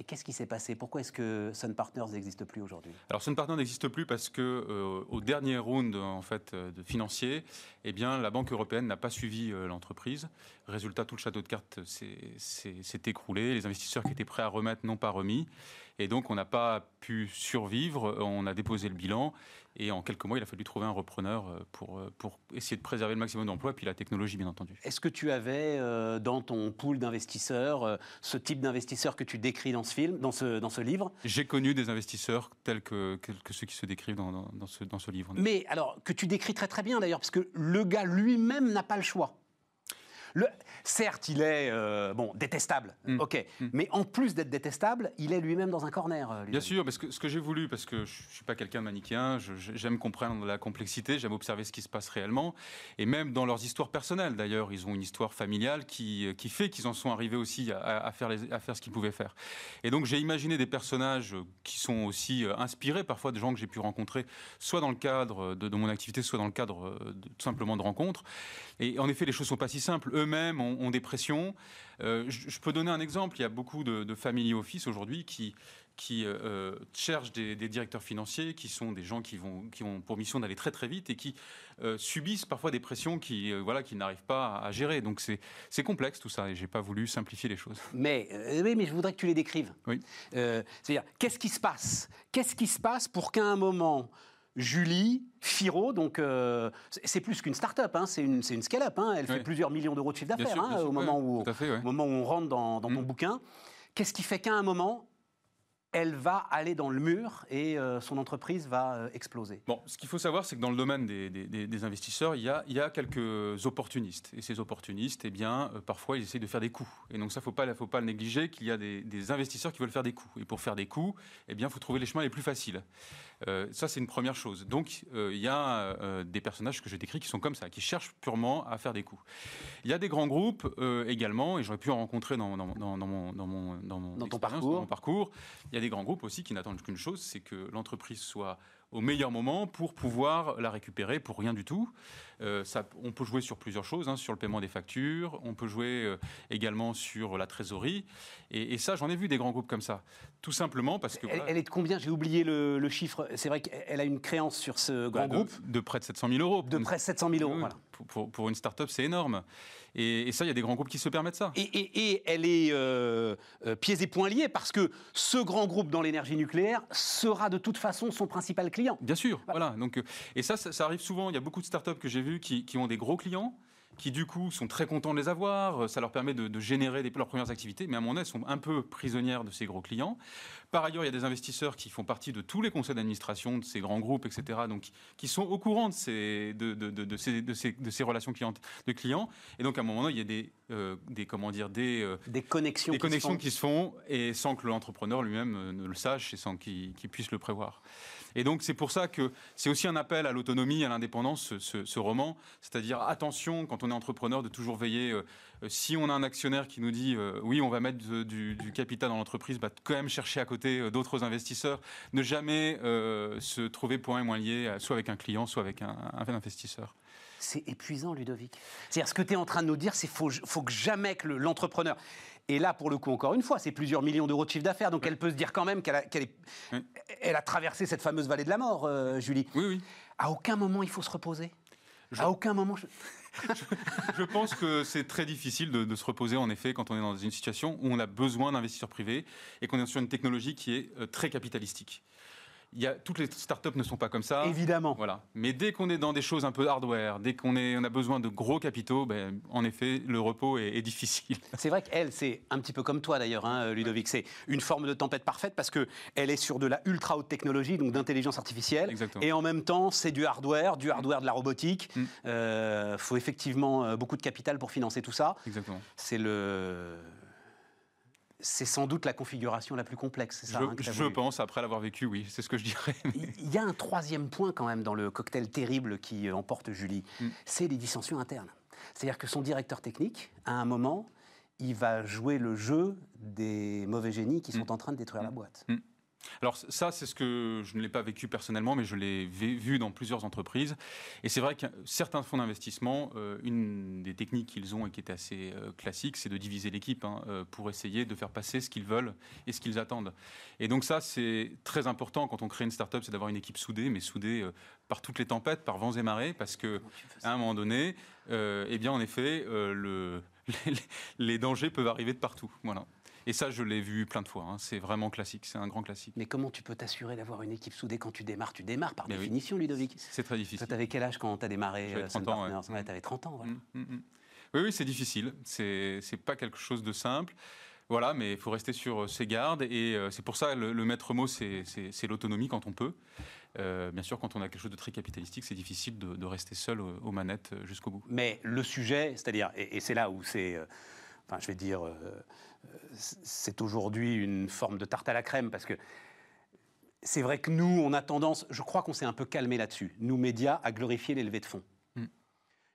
Et qu'est-ce qui s'est passé? Pourquoi est-ce que Sun Partners n'existe plus aujourd'hui? Alors Sun Partners n'existe plus parce que euh, au dernier round en fait euh, de financier, eh bien la Banque européenne n'a pas suivi euh, l'entreprise. Résultat, tout le château de cartes s'est- écroulé. Les investisseurs qui étaient prêts à remettre n'ont pas remis. Et donc on n'a pas pu survivre. On a déposé le bilan et en quelques mois, il a fallu trouver un repreneur euh, pour, euh, pour essayer de préserver le maximum d'emplois, puis la technologie, bien entendu. Est-ce que tu avais euh, dans ton pool d'investisseurs euh, ce type d'investisseur que tu décris dans ce film, dans ce, dans ce livre? J'ai connu des investisseurs tels que, que, que ceux qui se décrivent dans, dans- dans ce, dans ce livre. Mais alors, que tu décris très très bien d'ailleurs, parce que le gars lui-même n'a pas le choix. Le, certes, il est euh, bon détestable, Mm. ok, Mm. mais en plus d'être détestable, il est lui-même dans un corner. euh, lui. Bien sûr, parce que ce que j'ai voulu, parce que je ne suis pas quelqu'un de manichéen, j'aime comprendre la complexité, j'aime observer ce qui se passe réellement, et même dans leurs histoires personnelles d'ailleurs, ils ont une histoire familiale qui, qui fait qu'ils en sont arrivés aussi à, à faire, les- à faire ce qu'ils pouvaient faire. Et donc j'ai imaginé des personnages qui sont aussi euh, inspirés parfois de gens que j'ai pu rencontrer, soit dans le cadre de, de mon activité, soit dans le cadre euh, de- tout simplement de rencontres. Et en effet, les choses sont pas si simples. Eux-mêmes ont, ont des pressions. Euh, je, je peux donner un exemple. Il y a beaucoup de, de family office aujourd'hui qui qui euh, euh, cherchent des, des directeurs financiers, qui sont des gens qui vont qui ont pour mission d'aller très très vite et qui euh, subissent parfois des pressions qui euh, voilà qui n'arrivent pas à, à gérer. Donc c'est complexe tout ça et j'ai pas voulu simplifier les choses. Mais, oui, mais je voudrais que tu les décrives. Oui. C'est-à-dire, qu'est-ce qui se passe? Qu'est-ce qui se passe pour qu'à un moment, Julie Firo, donc euh, c'est- plus qu'une start-up, hein, c'est une, scale-up, hein, elle fait plusieurs millions d'euros de chiffre d'affaires hein, au, ouais, moment où, tout à fait, ouais. au moment où on rentre dans, dans ton Mm. bouquin. Qu'est-ce qui fait qu'à un moment, elle va aller dans le mur et euh, son entreprise va euh, exploser? Bon, ce qu'il faut savoir, c'est que dans le domaine des, des- des- des investisseurs, il y, a, il y a quelques opportunistes. Et ces opportunistes, eh bien, euh, parfois, ils essayent de faire des coups. Et donc ça, il ne faut pas, faut pas le négliger, qu'il y a des, des investisseurs qui veulent faire des coups. Et pour faire des coups, eh bien, il faut trouver les chemins les plus faciles. Euh, ça, c'est une première chose. Donc, euh, il y a euh, des personnages que je décris qui sont comme ça, qui cherchent purement à faire des coups. Il y a des grands groupes également, et j'aurais pu en rencontrer dans, dans- dans- dans mon, dans, mon, dans, mon Dans ton parcours. dans mon parcours. Il y a des grands groupes aussi qui n'attendent qu'une chose, c'est que l'entreprise soit au meilleur moment pour pouvoir la récupérer pour rien du tout. Euh, ça, on peut jouer sur plusieurs choses, hein, sur le paiement des factures, on peut jouer euh, également sur la trésorerie. Et, et ça, j'en ai vu des grands groupes comme ça. Tout simplement parce que... elle, voilà, elle est de combien? J'ai oublié le, le chiffre. C'est vrai qu'elle a une créance sur ce bah, grand groupe de près de 700 000 euros. de près de 700 000 euros. Oui, voilà. pour, pour- pour une start-up, c'est énorme. Et, et ça, il y a des grands groupes qui se permettent ça. Et, et- et elle est euh, euh, pieds et poings liés parce que ce grand groupe dans l'énergie nucléaire sera de toute façon son principal client. Bien sûr, voilà. Donc, euh, et ça, ça, ça arrive souvent. Il y a beaucoup de startups que j'ai vues qui, qui ont des gros clients, qui du coup sont très contents de les avoir. Euh, Ça leur permet de, de générer des- leurs premières activités, mais à mon avis, elles sont un peu prisonnières de ces gros clients. Par ailleurs, il y a des investisseurs qui font partie de tous les conseils d'administration de ces grands groupes, etc., donc qui sont au courant de ces, de, de- de- de ces, de ces- de ces relations clientes, de clients. Et donc, à un moment, il y a des, euh, des comment dire, des euh, Des connexions. des qui se connexions qui se font et sans que l'entrepreneur lui-même ne le sache et sans qu'il qu'il puisse le prévoir. Et donc c'est pour ça que c'est aussi un appel à l'autonomie, à l'indépendance, ce, roman. C'est-à-dire attention quand on est entrepreneur de toujours veiller. euh, euh, si on a un actionnaire qui nous dit euh, oui on va mettre du, capital dans l'entreprise, bah, quand même chercher à côté d'autres investisseurs. Ne jamais se trouver point et moins lié, soit avec un client, soit avec un, investisseur. C'est épuisant, Ludovic. C'est-à-dire, ce que tu es en train de nous dire, c'est faut, faut que jamais que le- l'entrepreneur. Et là, pour le coup, encore une fois, c'est plusieurs millions d'euros de chiffre d'affaires. Donc, elle peut se dire quand même qu'elle a, qu'elle est- Oui. elle a traversé cette fameuse vallée de la mort, euh, Julie. Oui oui. À aucun moment, il faut se reposer. Je- À aucun moment. je- Je pense que c'est très difficile de, de se reposer, en effet, quand on est dans une situation où on a besoin d'investisseurs privés et qu'on est sur une technologie qui est euh, très capitalistique. Il y a, toutes les startups ne sont pas comme ça. Évidemment. Voilà. Mais dès qu'on est dans des choses un peu hardware, dès qu'on on a besoin de gros capitaux, ben, en effet, le repos est, est difficile. C'est vrai qu'elle, c'est un petit peu comme toi d'ailleurs, hein, Ludovic. C'est une forme de tempête parfaite parce que elle est sur de la ultra haute technologie, donc d'intelligence artificielle. Exactement. Et en même temps, c'est du hardware, du hardware de la robotique. Il Mm. faut effectivement euh, beaucoup de capital pour financer tout ça. Exactement. C'est le. C'est sans doute la configuration la plus complexe, c'est ça je hein, je pense, après l'avoir vécu, oui, c'est ce que je dirais. Il y a un troisième point quand même dans le cocktail terrible qui euh, emporte Julie, Mm. c'est les dissensions internes. C'est-à-dire que son directeur technique, à un moment, il va jouer le jeu des mauvais génies qui sont Mm. en train de détruire la boîte. Alors ça, c'est ce que je ne l'ai pas vécu personnellement, mais je l'ai vu dans plusieurs entreprises. Et c'est vrai que certains fonds d'investissement, euh, une des techniques qu'ils ont et qui est assez euh, classique, c'est de diviser l'équipe hein, euh, pour essayer de faire passer ce qu'ils veulent et ce qu'ils attendent. Et donc ça, c'est très important quand on crée une start-up, c'est d'avoir une équipe soudée, mais soudée par toutes les tempêtes, par vents et marées, parce que à un moment donné, eh bien en effet, le, les, les dangers peuvent arriver de partout. Voilà. Et ça, je l'ai vu plein de fois. Hein. C'est vraiment classique, c'est un grand classique. Mais comment tu peux t'assurer d'avoir une équipe soudée quand tu démarres? Tu démarres par définition, Ludovic. C'est très difficile. Tu avais quel âge quand tu as démarré 30 euh, ans. Tu avais 30 ans. Voilà. Mmh, mmh, mmh. Oui, oui, c'est difficile. C'est pas quelque chose de simple. Voilà, mais il faut rester sur euh, ses gardes. Et euh, c'est pour ça, le, le maître mot, c'est l'autonomie quand on peut. bien sûr, quand on a quelque chose de très capitalistique, c'est difficile de, rester seul aux, manettes jusqu'au bout. Mais le sujet, c'est-à-dire, et, et c'est là où c'est, enfin, je vais dire, c'est aujourd'hui une forme de tarte à la crème parce que c'est vrai que nous, on a tendance, je crois qu'on s'est un peu calmé là-dessus, nous médias, à glorifier les levées de fonds. Hmm.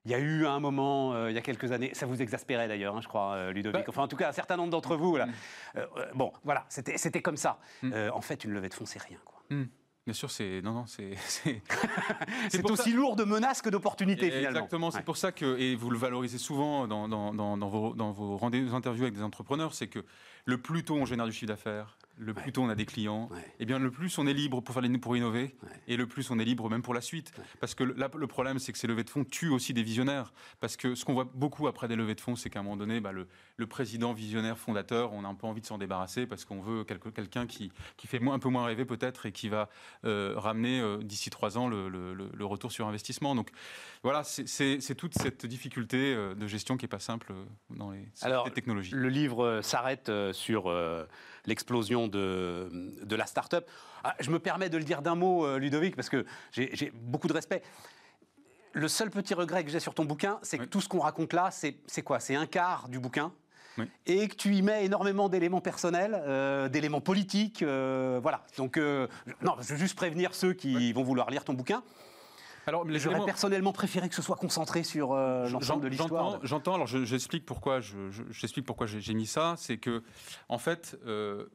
Il y a eu un moment, euh, il y a quelques années, ça vous exaspérait d'ailleurs, hein, je crois, euh, Ludovic. Bah, enfin, en tout cas, un certain nombre d'entre vous. Là. Hmm. Euh, bon, voilà, c'était comme ça. Hmm. en fait, une levée de fonds, c'est rien. Quoi. Bien sûr, c'est non, non, c'est c'est aussi lourd de menaces que d'opportunités finalement. Exactement, c'est pour ça que et vous le valorisez souvent dans, dans, dans, dans vos, dans vos rendez-vous interviews avec des entrepreneurs, c'est que le plus tôt on génère du chiffre d'affaires, le plus tôt on a des clients, et eh bien le plus on est libre pour, faire les, pour innover, et le plus on est libre même pour la suite. Parce que là, le problème, c'est que ces levées de fonds tuent aussi des visionnaires. Parce que ce qu'on voit beaucoup après des levées de fonds, c'est qu'à un moment donné, bah, le, le, président visionnaire fondateur, on a un peu envie de s'en débarrasser parce qu'on veut quelqu'un qui, qui fait un peu moins rêver peut-être et qui va euh, ramener euh, d'ici trois ans le, le, retour sur investissement. Donc voilà, c'est toute cette difficulté euh, de gestion qui n'est pas simple dans les, Alors, technologies. Le livre s'arrête sur l'explosion de, de la start-up. Ah, je me permets de le dire d'un mot, euh, Ludovic, parce que j'ai beaucoup de respect. Le seul petit regret que j'ai sur ton bouquin, c'est que tout ce qu'on raconte là, c'est quoi? C'est un quart du bouquin. Et que tu y mets énormément d'éléments personnels, euh, d'éléments politiques, euh, voilà. Donc, non, je veux juste prévenir ceux qui vont vouloir lire ton bouquin. Alors, j'aurais personnellement préféré que ce soit concentré sur l'ensemble de l'histoire. J'entends. Alors, j'explique pourquoi j'explique pourquoi j'ai mis ça. C'est que, en fait,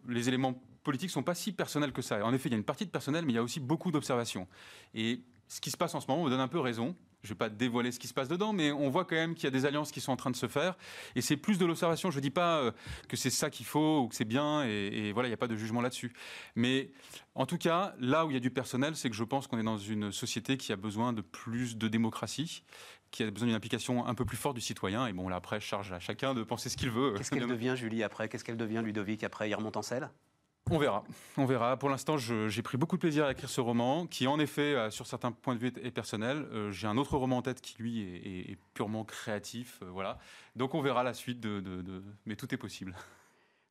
les éléments politiques sont pas si personnelles que ça. En effet, il y a une partie de personnel, mais il y a aussi beaucoup d'observations. Et ce qui se passe en ce moment me donne un peu raison. Je ne vais pas dévoiler ce qui se passe dedans, mais on voit quand même qu'il y a des alliances qui sont en train de se faire. Et c'est plus de l'observation. Je ne dis pas euh, que c'est ça qu'il faut ou que c'est bien. Et, voilà, il n'y a pas de jugement là-dessus. Mais en tout cas, là où il y a du personnel, c'est que je pense qu'on est dans une société qui a besoin de plus de démocratie qui a besoin d'une implication un peu plus forte du citoyen. Et bon, là, après, charge à chacun de penser ce qu'il veut. Qu'est-ce qu'elle devient, Julie, après? Qu'est-ce qu'elle devient, Ludovic, après? Il remonte en selle? On verra, on verra. Pour l'instant, j'ai pris beaucoup de plaisir à écrire ce roman, qui en effet, euh, sur certains points de vue, est, personnel. Euh, j'ai un autre roman en tête qui, lui, est, purement créatif. Euh, voilà. Donc on verra la suite de, Mais tout est possible.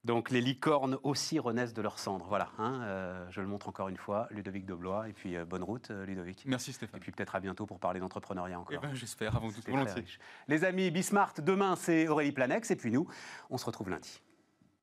Donc les licornes aussi renaissent de leurs cendres. Voilà, hein, je le montre encore une fois, Ludovic Doblois. Et puis bonne route, Ludovic. Merci Stéphane. Et puis peut-être à bientôt pour parler d'entrepreneuriat encore. Eh ben, J'espère, avant tout volontiers. Les amis, Bismart, demain c'est Aurélie Planex. Et puis nous, on se retrouve lundi.